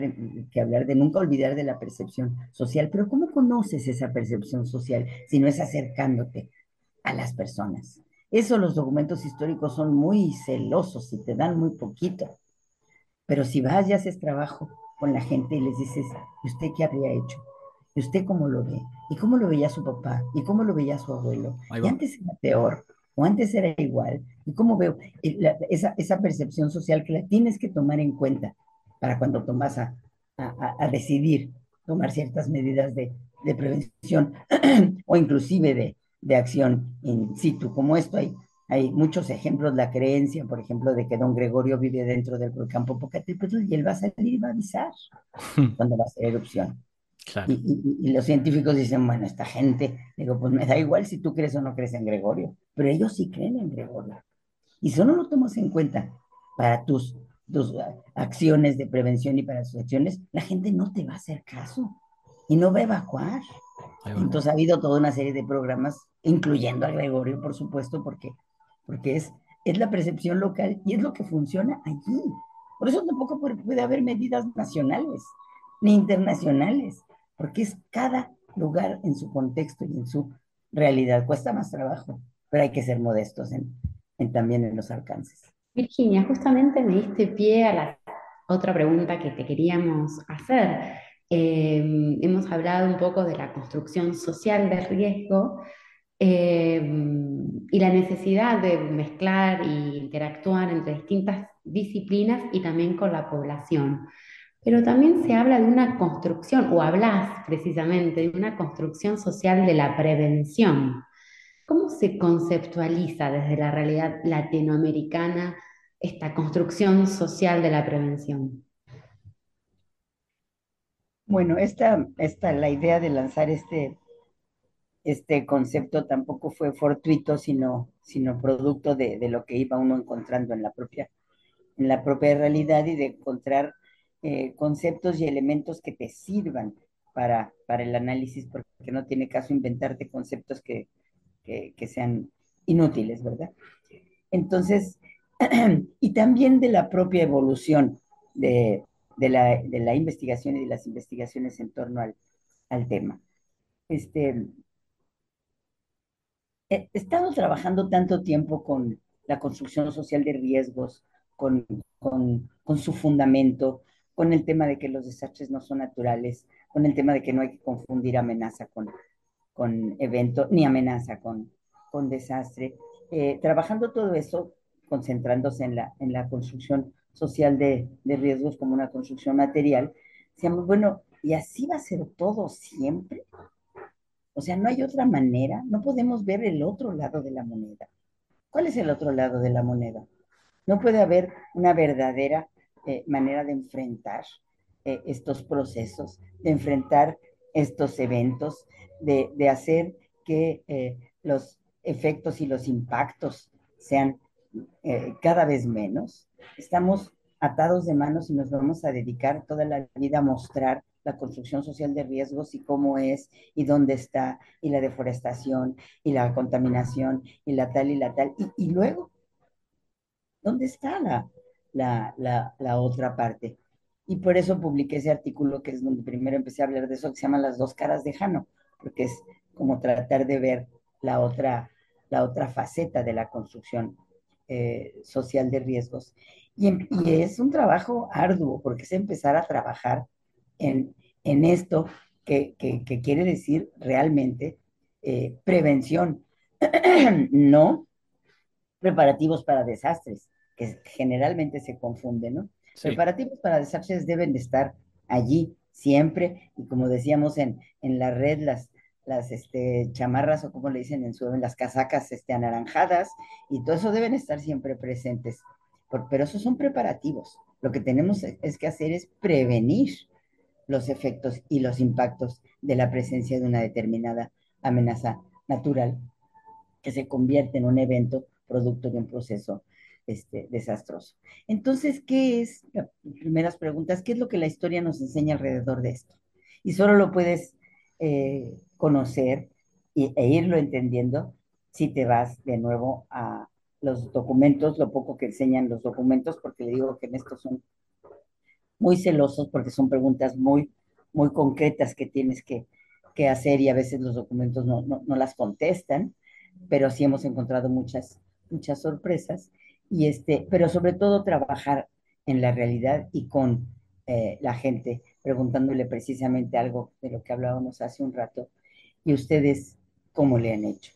que hablar de nunca olvidar de la percepción social. Pero ¿cómo conoces esa percepción social si no es acercándote a las personas? Eso los documentos históricos son muy celosos y te dan muy poquito. Pero si vas y haces trabajo con la gente y les dices, ¿y usted qué habría hecho? ¿Y usted cómo lo ve? ¿Y cómo lo veía su papá? ¿Y cómo lo veía su abuelo? ¿Y antes era peor? ¿O antes era igual? ¿Y cómo veo esa, esa, percepción social que la tienes que tomar en cuenta para cuando tomas a, a, a decidir tomar ciertas medidas de, de prevención o inclusive de, de acción in situ, como esto hay hay muchos ejemplos, la creencia, por ejemplo, de que don Gregorio vive dentro del volcán Popocatépetl y él va a salir y va a avisar cuando va a hacer erupción. Y, los científicos dicen, bueno, esta gente, digo, pues me da igual si tú crees o no crees en Gregorio, pero ellos sí creen en Gregorio. Y si no lo tomas en cuenta para tus, tus acciones de prevención y para sus acciones, la gente no te va a hacer caso y no va a evacuar. Entonces ha habido toda una serie de programas, incluyendo a Gregorio, por supuesto, porque porque es, es la percepción local y es lo que funciona allí. Por eso tampoco puede, haber medidas nacionales ni internacionales, porque es cada lugar en su contexto y en su realidad. Cuesta más trabajo, pero hay que ser modestos también en los alcances. Virginia, justamente me diste pie a la otra pregunta que te queríamos hacer. Eh, hemos hablado un poco de la construcción social de riesgo, Em, y la necesidad de mezclar e interactuar entre distintas disciplinas y también con la población. Pero también se habla de una construcción, o hablas precisamente de una construcción social de la prevención. ¿Cómo se conceptualiza desde la realidad latinoamericana esta construcción social de la prevención? Bueno, esta, esta, la idea de lanzar este este concepto tampoco fue fortuito, sino, sino producto de, lo que iba uno encontrando en la propia, en la propia realidad y de encontrar eh, conceptos y elementos que te sirvan para, para el análisis, porque no tiene caso inventarte conceptos que, que, sean inútiles, ¿verdad? Entonces, y también de la propia evolución de, de, la, de, la, investigación y de las investigaciones en torno al, al tema. Este, he estado trabajando tanto tiempo con la construcción social de riesgos, con, con, con, su fundamento, con el tema de que los desastres no son naturales, con el tema de que no hay que confundir amenaza con, con evento, ni amenaza con, con desastre. Eh, trabajando todo eso, concentrándose en la, en la construcción social de, de riesgos como una construcción material, decíamos, bueno, ¿y así va a ser todo siempre? O sea, no hay otra manera, no podemos ver el otro lado de la moneda. ¿Cuál es el otro lado de la moneda? No puede haber una verdadera eh, manera de enfrentar eh, estos procesos, de enfrentar estos eventos, de, de hacer que eh, los efectos y los impactos sean cada vez menos. Estamos atados de manos y nos vamos a dedicar toda la vida a mostrar la construcción social de riesgos y cómo es y dónde está y la deforestación y la contaminación y la tal y la tal. Y luego, ¿dónde está la, la, la, otra parte? Y por eso publiqué ese artículo que es donde primero empecé a hablar de eso, que se llama Las dos caras de Jano, porque es como tratar de ver la otra, la otra faceta de la construcción eh, social de riesgos. Y, y, es un trabajo arduo, porque es empezar a trabajar en, en esto que, que, que, quiere decir realmente eh, prevención, no preparativos para desastres, que generalmente se confunden, ¿no? Sí. Preparativos para desastres deben de estar allí siempre, y como decíamos en, en la red, las, las este, chamarras o como le dicen en su las casacas este, anaranjadas y todo eso deben estar siempre presentes. Por, pero esos son preparativos. Lo que tenemos es que hacer es prevenir los efectos y los impactos de la presencia de una determinada amenaza natural que se convierte en un evento producto de un proceso este, desastroso. Entonces, ¿qué es? Primeras preguntas, ¿qué es lo que la historia nos enseña alrededor de esto? Y solo lo puedes eh, conocer y, e irlo entendiendo si te vas de nuevo a los documentos, lo poco que enseñan los documentos, porque le digo que en estos son muy celosos porque son preguntas muy, muy concretas que tienes que, que hacer y a veces los documentos no, no, no, las contestan, pero sí hemos encontrado muchas, muchas sorpresas. Y este, pero sobre todo trabajar en la realidad y con eh, la gente, preguntándole precisamente algo de lo que hablábamos hace un rato. ¿Y ustedes cómo le han hecho?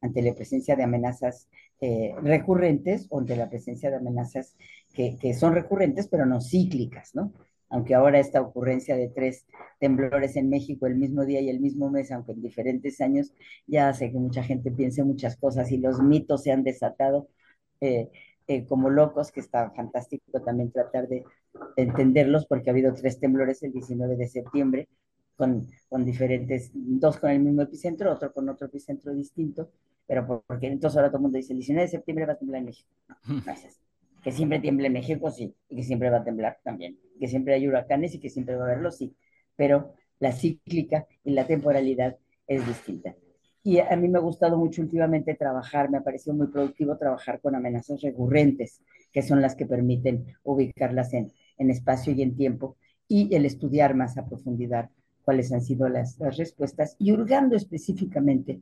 Ante la presencia de amenazas eh, recurrentes o ante la presencia de amenazas que, que, son recurrentes, pero no cíclicas, ¿no? Aunque ahora esta ocurrencia de tres temblores en México el mismo día y el mismo mes, aunque en diferentes años, ya hace que mucha gente piense muchas cosas y los mitos se han desatado eh, eh, como locos, que está fantástico también tratar de, de, entenderlos, porque ha habido tres temblores el 19 de septiembre, con, con diferentes, dos con el mismo epicentro, otro con otro epicentro distinto, pero porque entonces ahora todo el mundo dice, el 19 de septiembre va a temblar en México. No, gracias. Que siempre tiemble en México, sí, y que siempre va a temblar también. Que siempre hay huracanes y que siempre va a haberlos, sí. Pero la cíclica y la temporalidad es distinta. Y a mí me ha gustado mucho últimamente trabajar, me ha parecido muy productivo trabajar con amenazas recurrentes, que son las que permiten ubicarlas en, en espacio y en tiempo, y el estudiar más a profundidad cuáles han sido las, las respuestas, y hurgando específicamente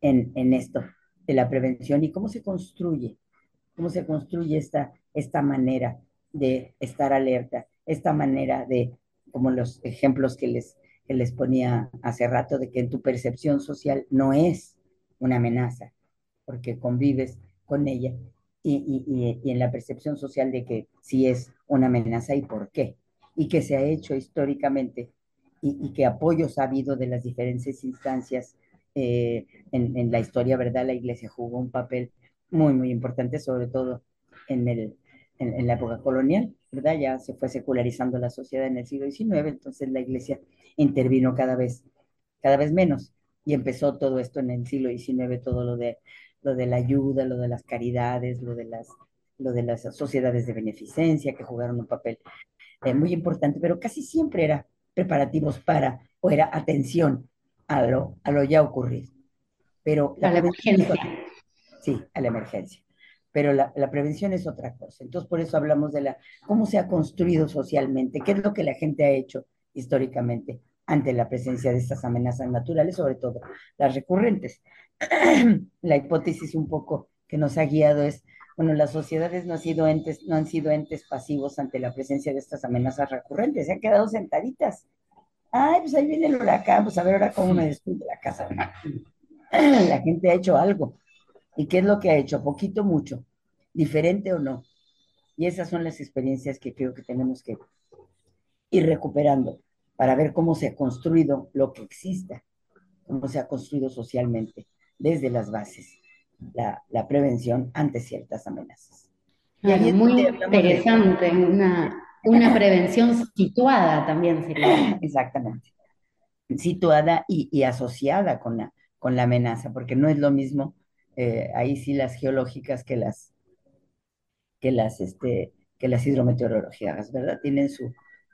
en, en, esto de la prevención y cómo se construye, cómo se construye esta, esta manera de estar alerta, esta manera de, como los ejemplos que les, que les ponía hace rato, de que en tu percepción social no es una amenaza, porque convives con ella, y, y, y en la percepción social de que sí es una amenaza y por qué, y que se ha hecho históricamente y, y, que apoyos ha habido de las diferentes instancias eh, en, en, la historia, ¿verdad? La iglesia jugó un papel muy, muy importante, sobre todo en, el, en, en, la época colonial, ¿verdad? Ya se fue secularizando la sociedad en el siglo XIX, entonces la iglesia intervino cada vez, cada vez menos y empezó todo esto en el siglo XIX, todo lo de, lo de la ayuda, lo de las caridades, lo de las, lo de las sociedades de beneficencia que jugaron un papel eh, muy importante, pero casi siempre era preparativos para o era atención a lo, a lo ya ocurrido. Pero la, a la emergencia. Sí, a la emergencia. Pero la, prevención es otra cosa. Entonces, por eso hablamos de la, cómo se ha construido socialmente, qué es lo que la gente ha hecho históricamente ante la presencia de estas amenazas naturales, sobre todo las recurrentes. la hipótesis un poco que nos ha guiado es, bueno, las sociedades no han sido entes, no han sido entes pasivos ante la presencia de estas amenazas recurrentes, se han quedado sentaditas. Ay, pues ahí viene el huracán, pues a ver ahora cómo me destruye la casa. La gente ha hecho algo. ¿Y qué es lo que ha hecho? Poquito, mucho. Diferente o no. Y esas son las experiencias que creo que tenemos que ir recuperando para ver cómo se ha construido lo que exista, cómo se ha construido socialmente desde las bases la, la prevención ante ciertas amenazas. es muy interesante, una, una prevención situada también sería. Exactamente, situada y, y asociada con la, con la amenaza, porque no es lo mismo eh, ahí sí las geológicas que las, que las, este, que las hidrometeorológicas, ¿verdad? Tienen su,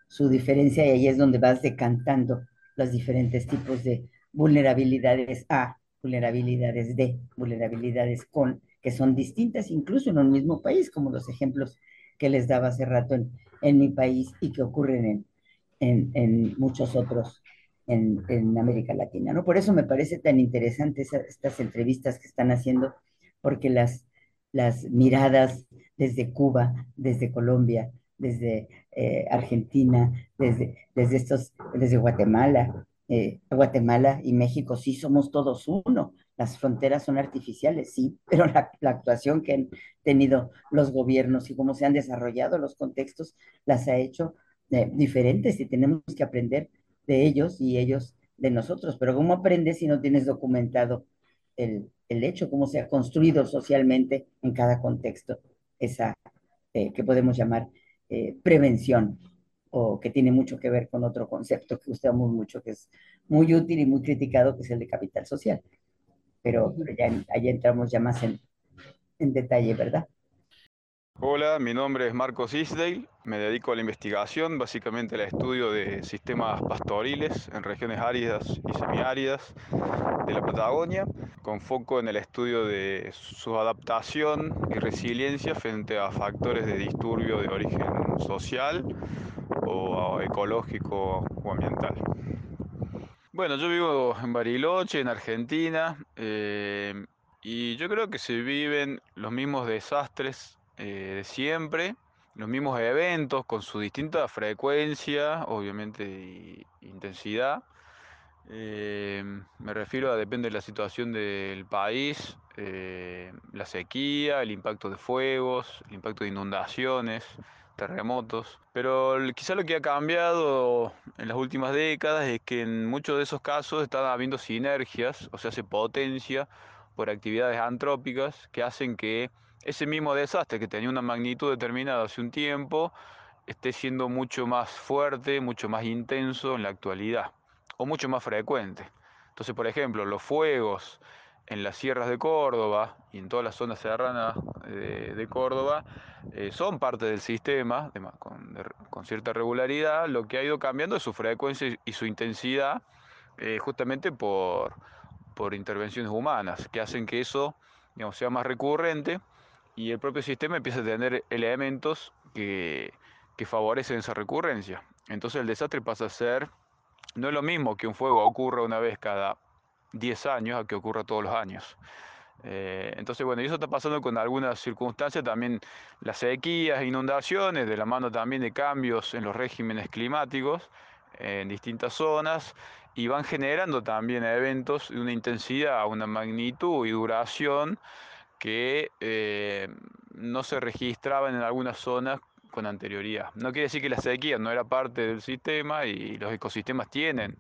su diferencia y ahí es donde vas decantando los diferentes tipos de vulnerabilidades A, vulnerabilidades D, vulnerabilidades con, que son distintas incluso en un mismo país, como los ejemplos que les daba hace rato en, en mi país y que ocurren en, en, en muchos otros en, América Latina, ¿no? Por eso me parece tan interesante estas entrevistas que están haciendo, porque las, las miradas desde Cuba, desde Colombia, desde eh, Argentina, desde, desde, estos, desde Guatemala, eh, Guatemala y México sí somos todos uno. Las fronteras son artificiales, sí, pero la, actuación que han tenido los gobiernos y cómo se han desarrollado los contextos las ha hecho eh, diferentes y tenemos que aprender de ellos y ellos de nosotros. Pero ¿cómo aprendes si no tienes documentado el, el hecho, cómo se ha construido socialmente en cada contexto esa eh, que podemos llamar eh, prevención o que tiene mucho que ver con otro concepto que usamos mucho, que es muy útil y muy criticado, que es el de capital social. Pero, ya allá entramos ya más en, en detalle, ¿verdad? Hola, mi nombre es Marcos Isdale, me dedico a la investigación, básicamente al estudio de sistemas pastoriles en regiones áridas y semiáridas de la Patagonia, con foco en el estudio de su adaptación y resiliencia frente a factores de disturbio de origen social o ecológico o ambiental. Bueno, yo vivo en Bariloche, en Argentina, eh, y yo creo que se viven los mismos desastres eh, de siempre, los mismos eventos con su distinta frecuencia, obviamente, y intensidad. Eh, me refiero a depende de la situación del país, eh, la sequía, el impacto de fuegos, el impacto de inundaciones, terremotos. Pero quizá lo que ha cambiado en las últimas décadas es que en muchos de esos casos están habiendo sinergias, o sea, se potencia por actividades antrópicas que hacen que ese mismo desastre que tenía una magnitud determinada hace un tiempo esté siendo mucho más fuerte, mucho más intenso en la actualidad, o mucho más frecuente. Entonces, por ejemplo, los fuegos en las sierras de Córdoba y en todas las zonas serranas de, Córdoba eh, son parte del sistema con, cierta regularidad. Lo que ha ido cambiando es su frecuencia y su intensidad eh, justamente por, por intervenciones humanas que hacen que eso sea más recurrente y el propio sistema empieza a tener elementos que, favorecen esa recurrencia. Entonces el desastre pasa a ser, no es lo mismo que un fuego ocurra una vez cada 10 años a que ocurra todos los años. Eh, entonces, bueno, y eso está pasando con algunas circunstancias, también las sequías, inundaciones, de la mano también de cambios en los regímenes climáticos en distintas zonas y van generando también eventos de una intensidad, una magnitud y duración que eh, no se registraban en algunas zonas con anterioridad. No quiere decir que la sequía no era parte del sistema y los ecosistemas tienen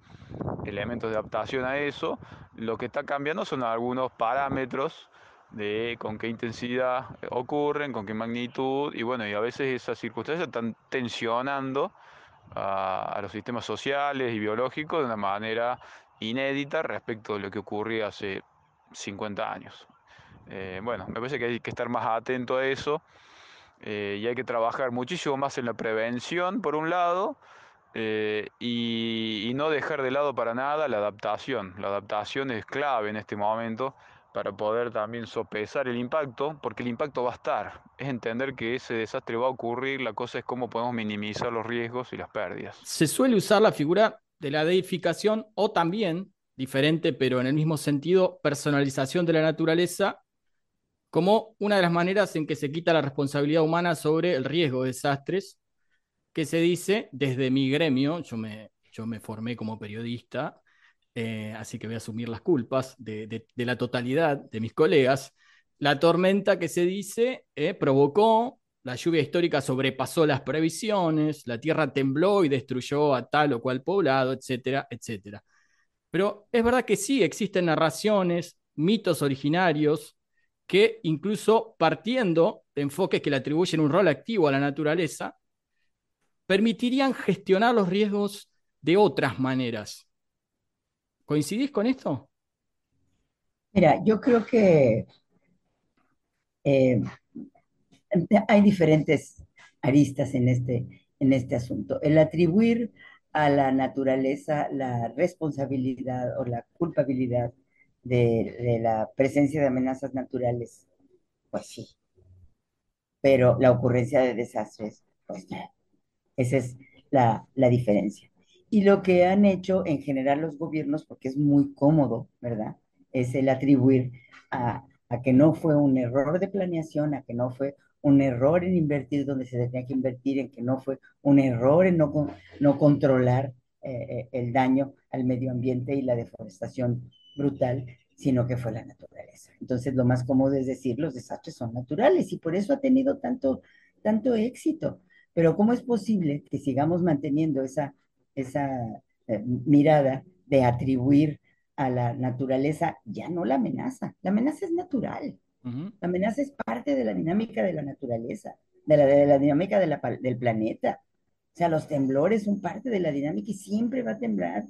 elementos de adaptación a eso. Lo que está cambiando son algunos parámetros de con qué intensidad ocurren, con qué magnitud y bueno, y a veces esas circunstancias están tensionando a, los sistemas sociales y biológicos de una manera inédita respecto de lo que ocurría hace 50 años. Eh, bueno, me parece que hay que estar más atento a eso eh, y hay que trabajar muchísimo más en la prevención, por un lado, eh, y, no dejar de lado para nada la adaptación. La adaptación es clave en este momento para poder también sopesar el impacto, porque el impacto va a estar. Es entender que ese desastre va a ocurrir, la cosa es cómo podemos minimizar los riesgos y las pérdidas. Se suele usar la figura de la deificación o también, diferente pero en el mismo sentido, personalización de la naturaleza como una de las maneras en que se quita la responsabilidad humana sobre el riesgo de desastres, que se dice desde mi gremio, yo me, formé como periodista, eh, así que voy a asumir las culpas de, la totalidad de mis colegas. La tormenta que se dice eh, provocó, la lluvia histórica sobrepasó las previsiones, la tierra tembló y destruyó a tal o cual poblado, etcétera, etcétera. Pero es verdad que sí existen narraciones, mitos originarios, que incluso partiendo de enfoques que le atribuyen un rol activo a la naturaleza, permitirían gestionar los riesgos de otras maneras. ¿Coincidís con esto? Mira, yo creo que eh, hay diferentes aristas en este, en este asunto. El atribuir a la naturaleza la responsabilidad o la culpabilidad de, la presencia de amenazas naturales, pues sí. Pero la ocurrencia de desastres, pues no. Esa es la, la diferencia. Y lo que han hecho en general los gobiernos, porque es muy cómodo, ¿verdad? Es el atribuir a, que no fue un error de planeación, a que no fue un error en invertir donde se tenía que invertir, en que no fue un error en no, no controlar eh, eh, el daño al medio ambiente y la deforestación brutal, sino que fue la naturaleza. Entonces, lo más cómodo es decir, los desastres son naturales y por eso ha tenido tanto, tanto éxito. Pero ¿cómo es posible que sigamos manteniendo esa esa eh, mirada de atribuir a la naturaleza ya no la amenaza. La amenaza es natural. La amenaza es parte de la dinámica de la naturaleza, de la, de la dinámica del planeta. O sea, los temblores son parte de la dinámica y siempre va a temblar.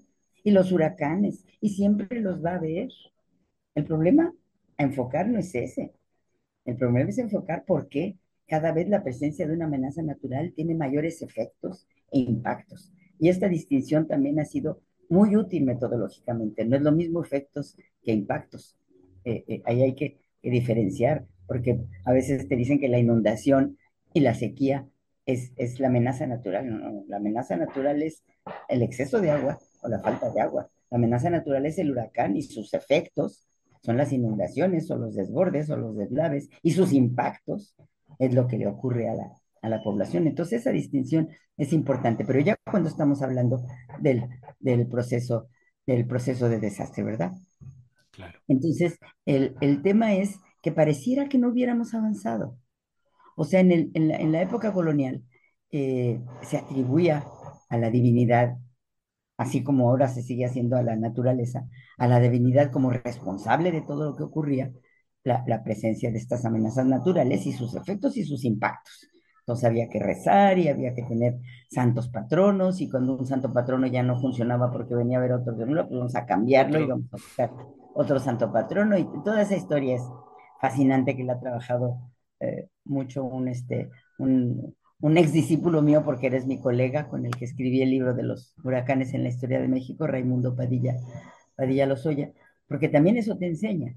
Y los huracanes, y siempre los va a ver. El problema a enfocar no es ese. El problema es enfocar por qué cada vez la presencia de una amenaza natural tiene mayores efectos e impactos. Y esta distinción también ha sido muy útil metodológicamente. No es lo mismo efectos que impactos. Eh, eh, ahí hay que, diferenciar, porque a veces te dicen que la inundación y la sequía es, es la amenaza natural. No, no, la amenaza natural es el exceso de agua o la falta de agua. La amenaza natural es el huracán y sus efectos son las inundaciones o los desbordes o los deslaves y sus impactos es lo que le ocurre a la, a la población. Entonces esa distinción es importante, pero ya cuando estamos hablando del, del proceso, del proceso de desastre, ¿verdad? Claro. Entonces, el, el tema es que pareciera que no hubiéramos avanzado. O sea, en, el, en, la, en la, época colonial eh, se atribuía a la divinidad, así como ahora se sigue haciendo a la naturaleza, a la divinidad como responsable de todo lo que ocurría, la, la presencia de estas amenazas naturales y sus efectos y sus impactos. Entonces había que rezar y había que tener santos patronos y cuando un santo patrono ya no funcionaba porque venía a ver otro de pues vamos a cambiarlo y vamos a buscar otro santo patrono y toda esa historia es fascinante que la ha trabajado eh, mucho un, este, un, un ex discípulo mío porque eres mi colega con el que escribí el libro de los huracanes en la historia de México, Raimundo Padilla, Padilla Lozoya, porque también eso te enseña.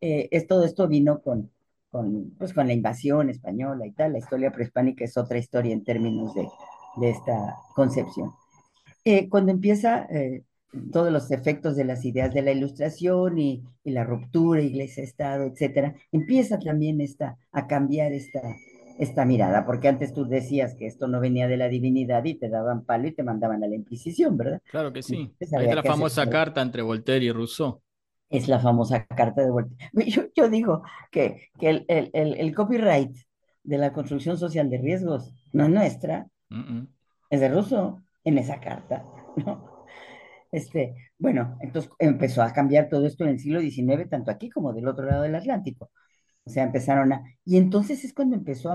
Eh, es, todo esto vino con, con, pues, con la invasión española y tal. La historia prehispánica es otra historia en términos de, de esta concepción. Eh, cuando empieza eh, todos los efectos de las ideas de la ilustración y, y la ruptura, iglesia-estado, etcétera, empieza también esta, a cambiar esta, esta mirada, porque antes tú decías que esto no venía de la divinidad y te daban palo y te mandaban a la Inquisición, ¿verdad? Claro que sí. Está la famosa carta entre Voltaire y Rousseau es la famosa carta de vuelta. Yo, digo que, que el, el, el, copyright de la construcción social de riesgos no es nuestra, es de Russo en esa carta, ¿no? Este, bueno, entonces empezó a cambiar todo esto en el siglo XIX, tanto aquí como del otro lado del Atlántico. O sea, empezaron a... Y entonces es cuando empezó a,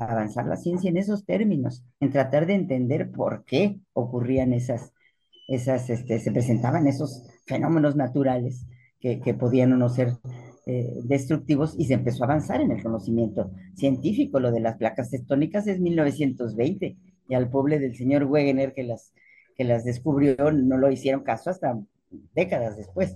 avanzar la ciencia en esos términos, en tratar de entender por qué ocurrían esas, esas, este, se presentaban esos fenómenos naturales que, podían o no ser eh, destructivos y se empezó a avanzar en el conocimiento científico. Lo de las placas tectónicas es 1920 y al pobre del señor Wegener que las, que las descubrió no lo hicieron caso hasta décadas después.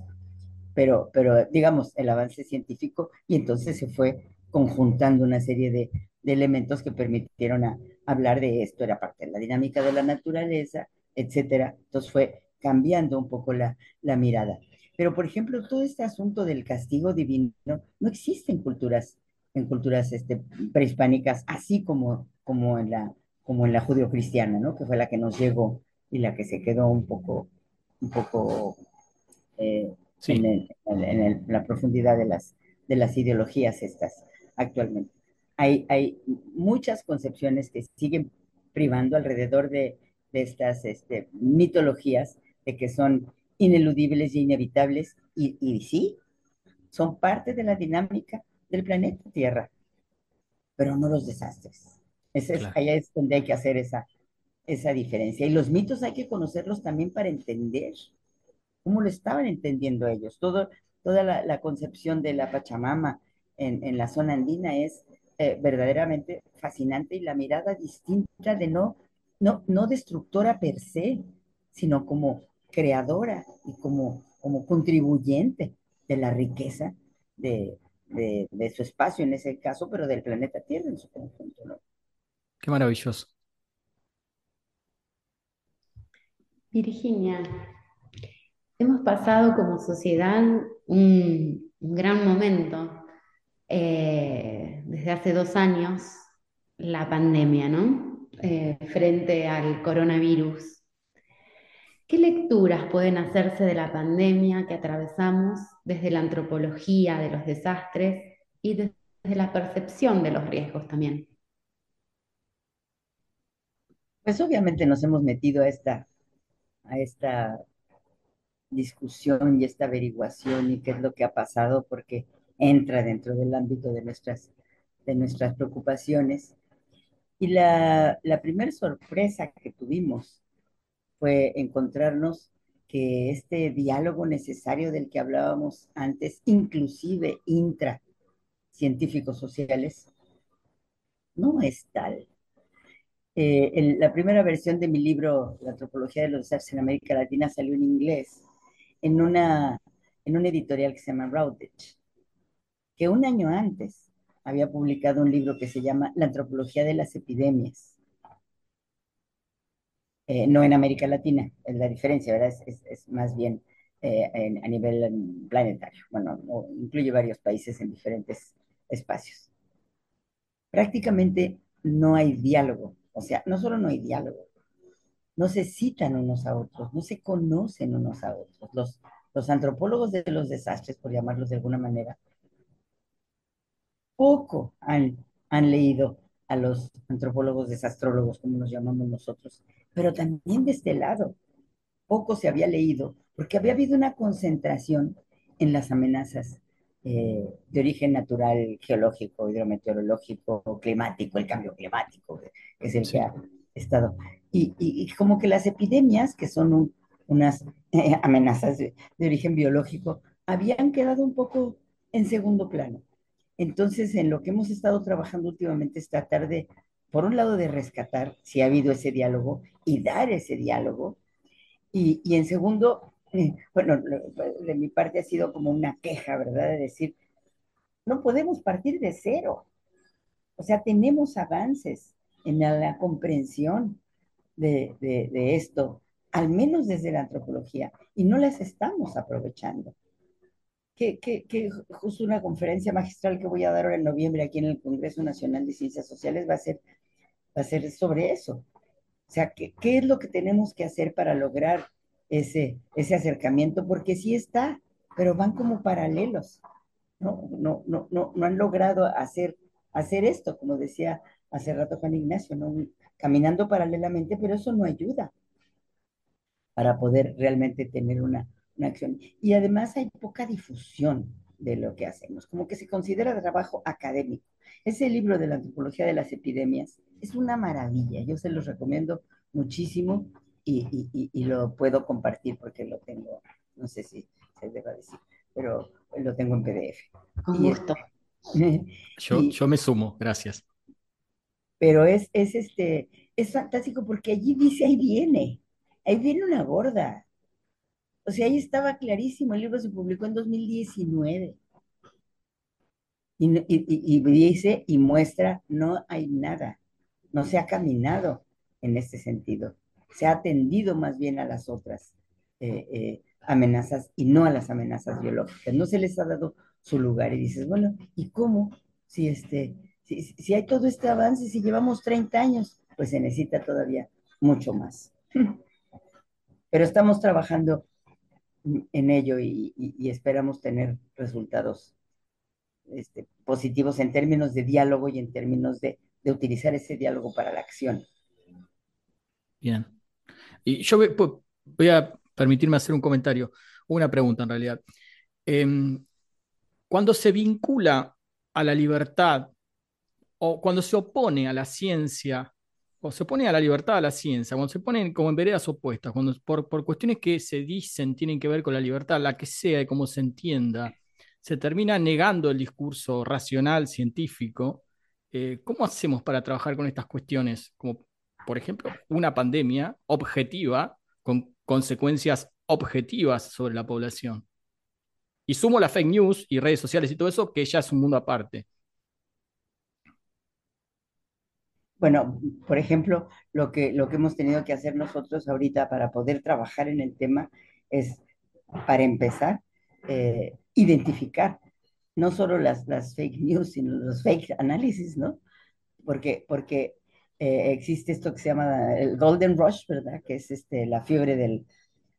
Pero, pero digamos, el avance científico y entonces se fue conjuntando una serie de, de elementos que permitieron hablar de esto, era parte de la dinámica de la naturaleza, etcétera. Entonces fue cambiando un poco la, la mirada. Pero, por ejemplo, todo este asunto del castigo divino no existe en culturas, en culturas este, prehispánicas, así como, como en la, como en la judio-cristiana, ¿no? Que fue la que nos llegó y la que se quedó un poco, un poco eh, en, en, la profundidad de las, de las ideologías estas actualmente. Hay, hay muchas concepciones que siguen privando alrededor de, de estas este, mitologías de que son ineludibles y inevitables, y, y sí, son parte de la dinámica del planeta Tierra, pero no los desastres. Ese es, Allá es donde hay que hacer esa, esa diferencia. Y los mitos hay que conocerlos también para entender cómo lo estaban entendiendo ellos. Todo, toda la, la concepción de la Pachamama en, en, la zona andina es eh, verdaderamente fascinante y la mirada distinta de no, no, no destructora per se, sino como creadora y como, como contribuyente de la riqueza de, de, de, su espacio en ese caso, pero del planeta Tierra en su conjunto. ¿no? Qué maravilloso. Virginia, hemos pasado como sociedad un, gran momento eh, desde hace dos años, la pandemia, ¿no? Eh, frente al coronavirus. ¿Qué lecturas pueden hacerse de la pandemia que atravesamos desde la antropología de los desastres y desde la percepción de los riesgos también? Pues obviamente nos hemos metido a esta, a esta discusión y esta averiguación y qué es lo que ha pasado, porque entra dentro del ámbito de nuestras, de nuestras preocupaciones. Y la, la primera sorpresa que tuvimos fue encontrarnos que este diálogo necesario del que hablábamos antes, inclusive intra científicos sociales, no es tal. Eh, la primera versión de mi libro, La antropología de los desastres en América Latina, salió en inglés, en una, en una editorial que se llama Routledge, que un año antes había publicado un libro que se llama La antropología de las epidemias eh, no en América Latina, es la diferencia, ¿verdad? Es, es, más bien eh, en, a nivel planetario. Bueno, incluye varios países en diferentes espacios. Prácticamente no hay diálogo, o sea, no solo no hay diálogo, no se citan unos a otros, no se conocen unos a otros. Los, los antropólogos de los desastres, por llamarlos de alguna manera, poco han, han leído a los antropólogos desastrólogos, como nos llamamos nosotros, pero también de este lado. Poco se había leído, porque había habido una concentración en las amenazas eh, de origen natural, geológico, hidrometeorológico, climático, el cambio climático, que es el que ha estado. Y, y, como que las epidemias, que son unas eh, amenazas de, de origen biológico, habían quedado un poco en segundo plano. Entonces, en lo que hemos estado trabajando últimamente es tratar de, por un lado, de rescatar si ha habido ese diálogo y dar ese diálogo. Y, y en segundo, eh, bueno, de mi parte ha sido como una queja, ¿verdad? De decir, no podemos partir de cero. O sea, tenemos avances en la comprensión de, de, de esto, al menos desde la antropología, y no las estamos aprovechando que, que, que, justo una conferencia magistral que voy a dar ahora en noviembre aquí en el Congreso Nacional de Ciencias Sociales va a ser, va a ser sobre eso. O sea, ¿qué, ¿qué es lo que tenemos que hacer para lograr ese, ese acercamiento? Porque sí está, pero van como paralelos. No, no, no, no, no han logrado hacer, hacer esto, como decía hace rato Juan Ignacio, ¿no? caminando paralelamente, pero eso no ayuda para poder realmente tener una, una acción. Y además hay poca difusión de lo que hacemos, como que se considera trabajo académico. Ese libro de la antropología de las epidemias es una maravilla, yo se los recomiendo muchísimo y, y, y lo puedo compartir porque lo tengo, no sé si se deba decir, pero lo tengo en PDF. Con gusto. yo, yo me sumo, gracias. Pero es, es, este, es fantástico porque allí dice, ahí viene, ahí viene una gorda, O sea, ahí estaba clarísimo, el libro se publicó en 2019. Y, y, dice y muestra, no hay nada, no se ha caminado en este sentido, se ha atendido más bien a las otras eh, eh, amenazas y no a las amenazas biológicas, no se les ha dado su lugar y dices, bueno, ¿y cómo? Si, este, si, si hay todo este avance, si llevamos 30 años, pues se necesita todavía mucho más. Pero estamos trabajando en ello y, esperamos tener resultados este, positivos en términos de diálogo y en términos de, utilizar ese diálogo para la acción. Bien. Y yo voy, a permitirme hacer un comentario, una pregunta en realidad. Em, cuando se vincula a la libertad o cuando se opone a la ciencia o se opone a la libertad a la ciencia, cuando se ponen como en veredas opuestas, cuando por, por cuestiones que se dicen tienen que ver con la libertad, la que sea y cómo se entienda, se termina negando el discurso racional, científico, eh, ¿cómo hacemos para trabajar con estas cuestiones? Como, por ejemplo, una pandemia objetiva con consecuencias objetivas sobre la población. Y sumo la fake news y redes sociales y todo eso, que ya es un mundo aparte. Bueno, por ejemplo, lo que, lo que hemos tenido que hacer nosotros ahorita para poder trabajar en el tema es, para empezar, eh, identificar no solo las, las fake news, sino los fake análisis, ¿no? Porque, porque eh, existe esto que se llama el Golden Rush, ¿verdad? Que es este, la fiebre del,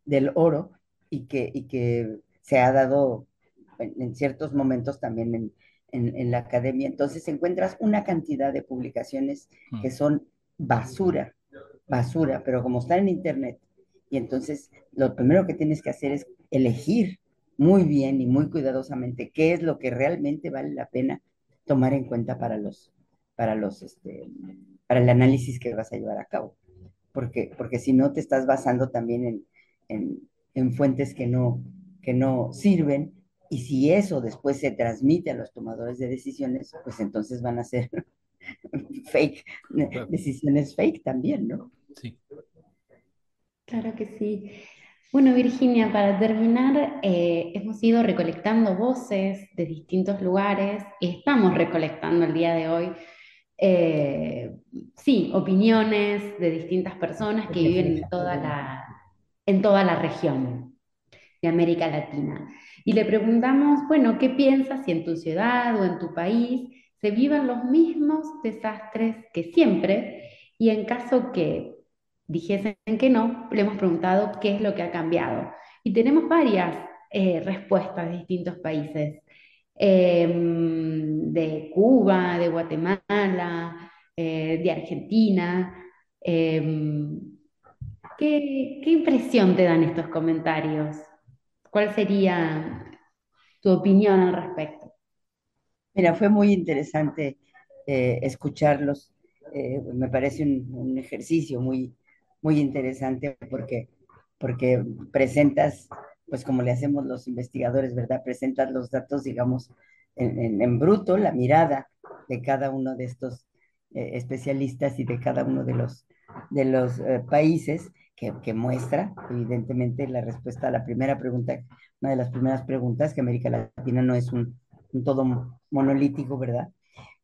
del oro y que, y que se ha dado en ciertos momentos también en, en, la academia. Entonces encuentras una cantidad de publicaciones que mm. son basura, basura, pero como están en Internet, y entonces lo primero que tienes que hacer es elegir muy bien y muy cuidadosamente qué es lo que realmente vale la pena tomar en cuenta para los, para los, este, para el análisis que vas a llevar a cabo. Porque, porque si no te estás basando también en, en, en fuentes que no, que no sirven y si eso después se transmite a los tomadores de decisiones, pues entonces van a ser fake, decisiones fake también, ¿no? Sí. Claro que sí. Bueno, Virginia, para terminar, eh, hemos ido recolectando voces de distintos lugares y estamos recolectando el día de hoy, eh, sí, opiniones de distintas personas que viven en toda la, en toda la región de América Latina. Y le preguntamos, bueno, ¿qué piensas si en tu ciudad o en tu país se vivan los mismos desastres que siempre? Y en caso que dijesen que no, le hemos preguntado qué es lo que ha cambiado. Y tenemos varias eh, respuestas de distintos países, em, de Cuba, de Guatemala, eh, de Argentina. Em, ¿qué, ¿Qué impresión te dan estos comentarios? ¿Cuál sería tu opinión al respecto? Mira, fue muy interesante eh, escucharlos. Eh, me parece un, ejercicio muy, muy interesante porque, porque presentas, pues como le hacemos los investigadores, ¿verdad? Presentas los datos, digamos, en, bruto, la mirada de cada uno de estos eh, especialistas y de cada uno de los, de los países que, muestra, evidentemente, la respuesta a la primera pregunta, una de las primeras preguntas, que América Latina no es un, todo monolítico, ¿verdad?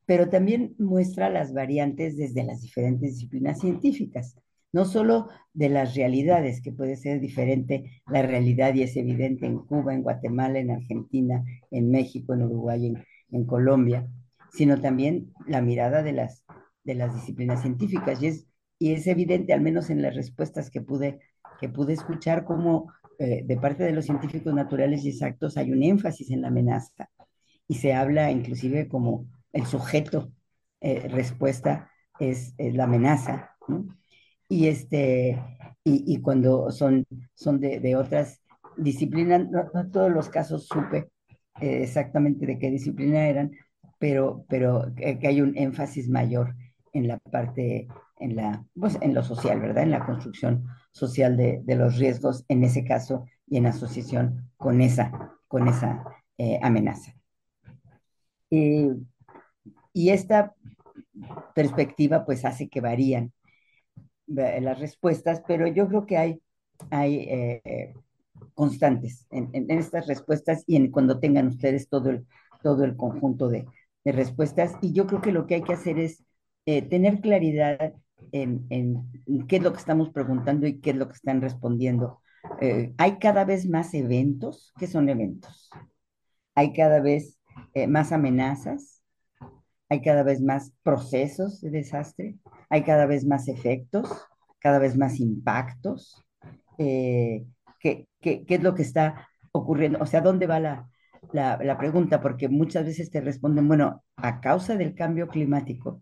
Pero también muestra las variantes desde las diferentes disciplinas científicas, no solo de las realidades, que puede ser diferente la realidad y es evidente en Cuba, en Guatemala, en Argentina, en México, en Uruguay, en, en Colombia, sino también la mirada de las, de las disciplinas científicas. Y es y es evidente, al menos en las respuestas que pude, que pude escuchar, como eh, de parte de los científicos naturales y exactos hay un énfasis en la amenaza y se habla inclusive como el sujeto eh, respuesta es, la amenaza, Y, este, y, cuando son, son de, otras disciplinas, no, todos los casos supe eh, exactamente de qué disciplina eran, pero, pero que hay un énfasis mayor en la parte en, la, pues, en lo social, ¿verdad? En la construcción social de, de los riesgos en ese caso y en asociación con esa, con esa eh, amenaza. y esta perspectiva pues hace que varían las respuestas, pero yo creo que hay, hay eh, constantes en, estas respuestas y en cuando tengan ustedes todo el, todo el conjunto de, respuestas. Y yo creo que lo que hay que hacer es eh, tener claridad en, qué es lo que estamos preguntando y qué es lo que están respondiendo. Eh, hay cada vez más eventos. ¿Qué son eventos? Hay cada vez eh, más amenazas, hay cada vez más procesos de desastre, hay cada vez más efectos, cada vez más impactos. Eh, ¿qué, es lo que está ocurriendo? O sea, ¿dónde va la, la, pregunta? Porque muchas veces te responden, bueno, a causa del cambio climático,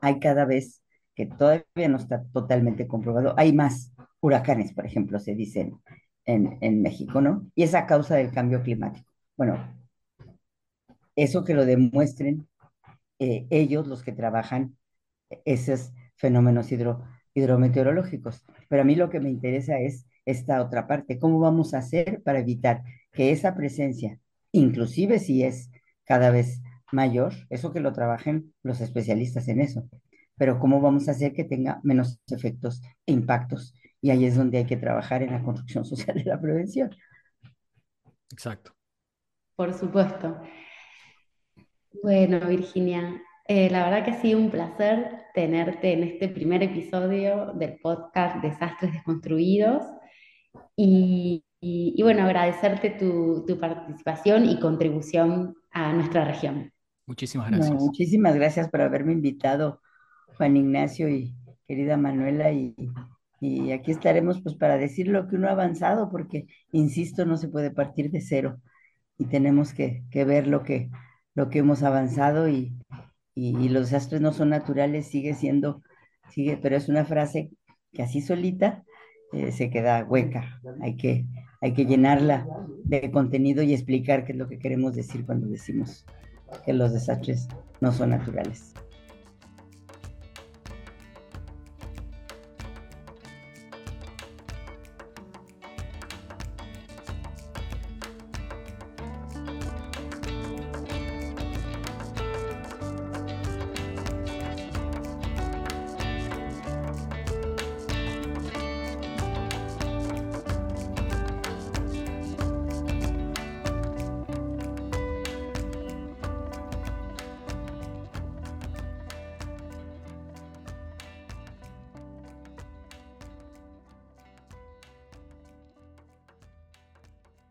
hay cada vez que todavía no está totalmente comprobado, hay más huracanes, por ejemplo, se dicen en, en México, ¿no? Y es a causa del cambio climático. Bueno, eso que lo demuestren eh, ellos, los que trabajan esos fenómenos hidro, hidrometeorológicos. Pero a mí lo que me interesa es esta otra parte, cómo vamos a hacer para evitar que esa presencia, inclusive si es cada vez mayor, eso que lo trabajen los especialistas en eso, pero cómo vamos a hacer que tenga menos efectos e impactos. Y ahí es donde hay que trabajar en la construcción social de la prevención. Exacto. Por supuesto. Bueno, Virginia, eh, la verdad que ha sido un placer tenerte en este primer episodio del podcast Desastres Desconstruidos y, bueno, agradecerte tu, participación y contribución a nuestra región. Muchísimas gracias. muchísimas gracias por haberme invitado, Juan Ignacio y querida Manuela, y, y aquí estaremos pues para decir lo que uno ha avanzado, porque, insisto, no se puede partir de cero y tenemos que, que ver lo que lo que hemos avanzado y, los desastres no son naturales, sigue siendo, sigue, pero es una frase que así solita eh, se queda hueca. Hay que, hay que llenarla de contenido y explicar qué es lo que queremos decir cuando decimos que los desastres no son naturales.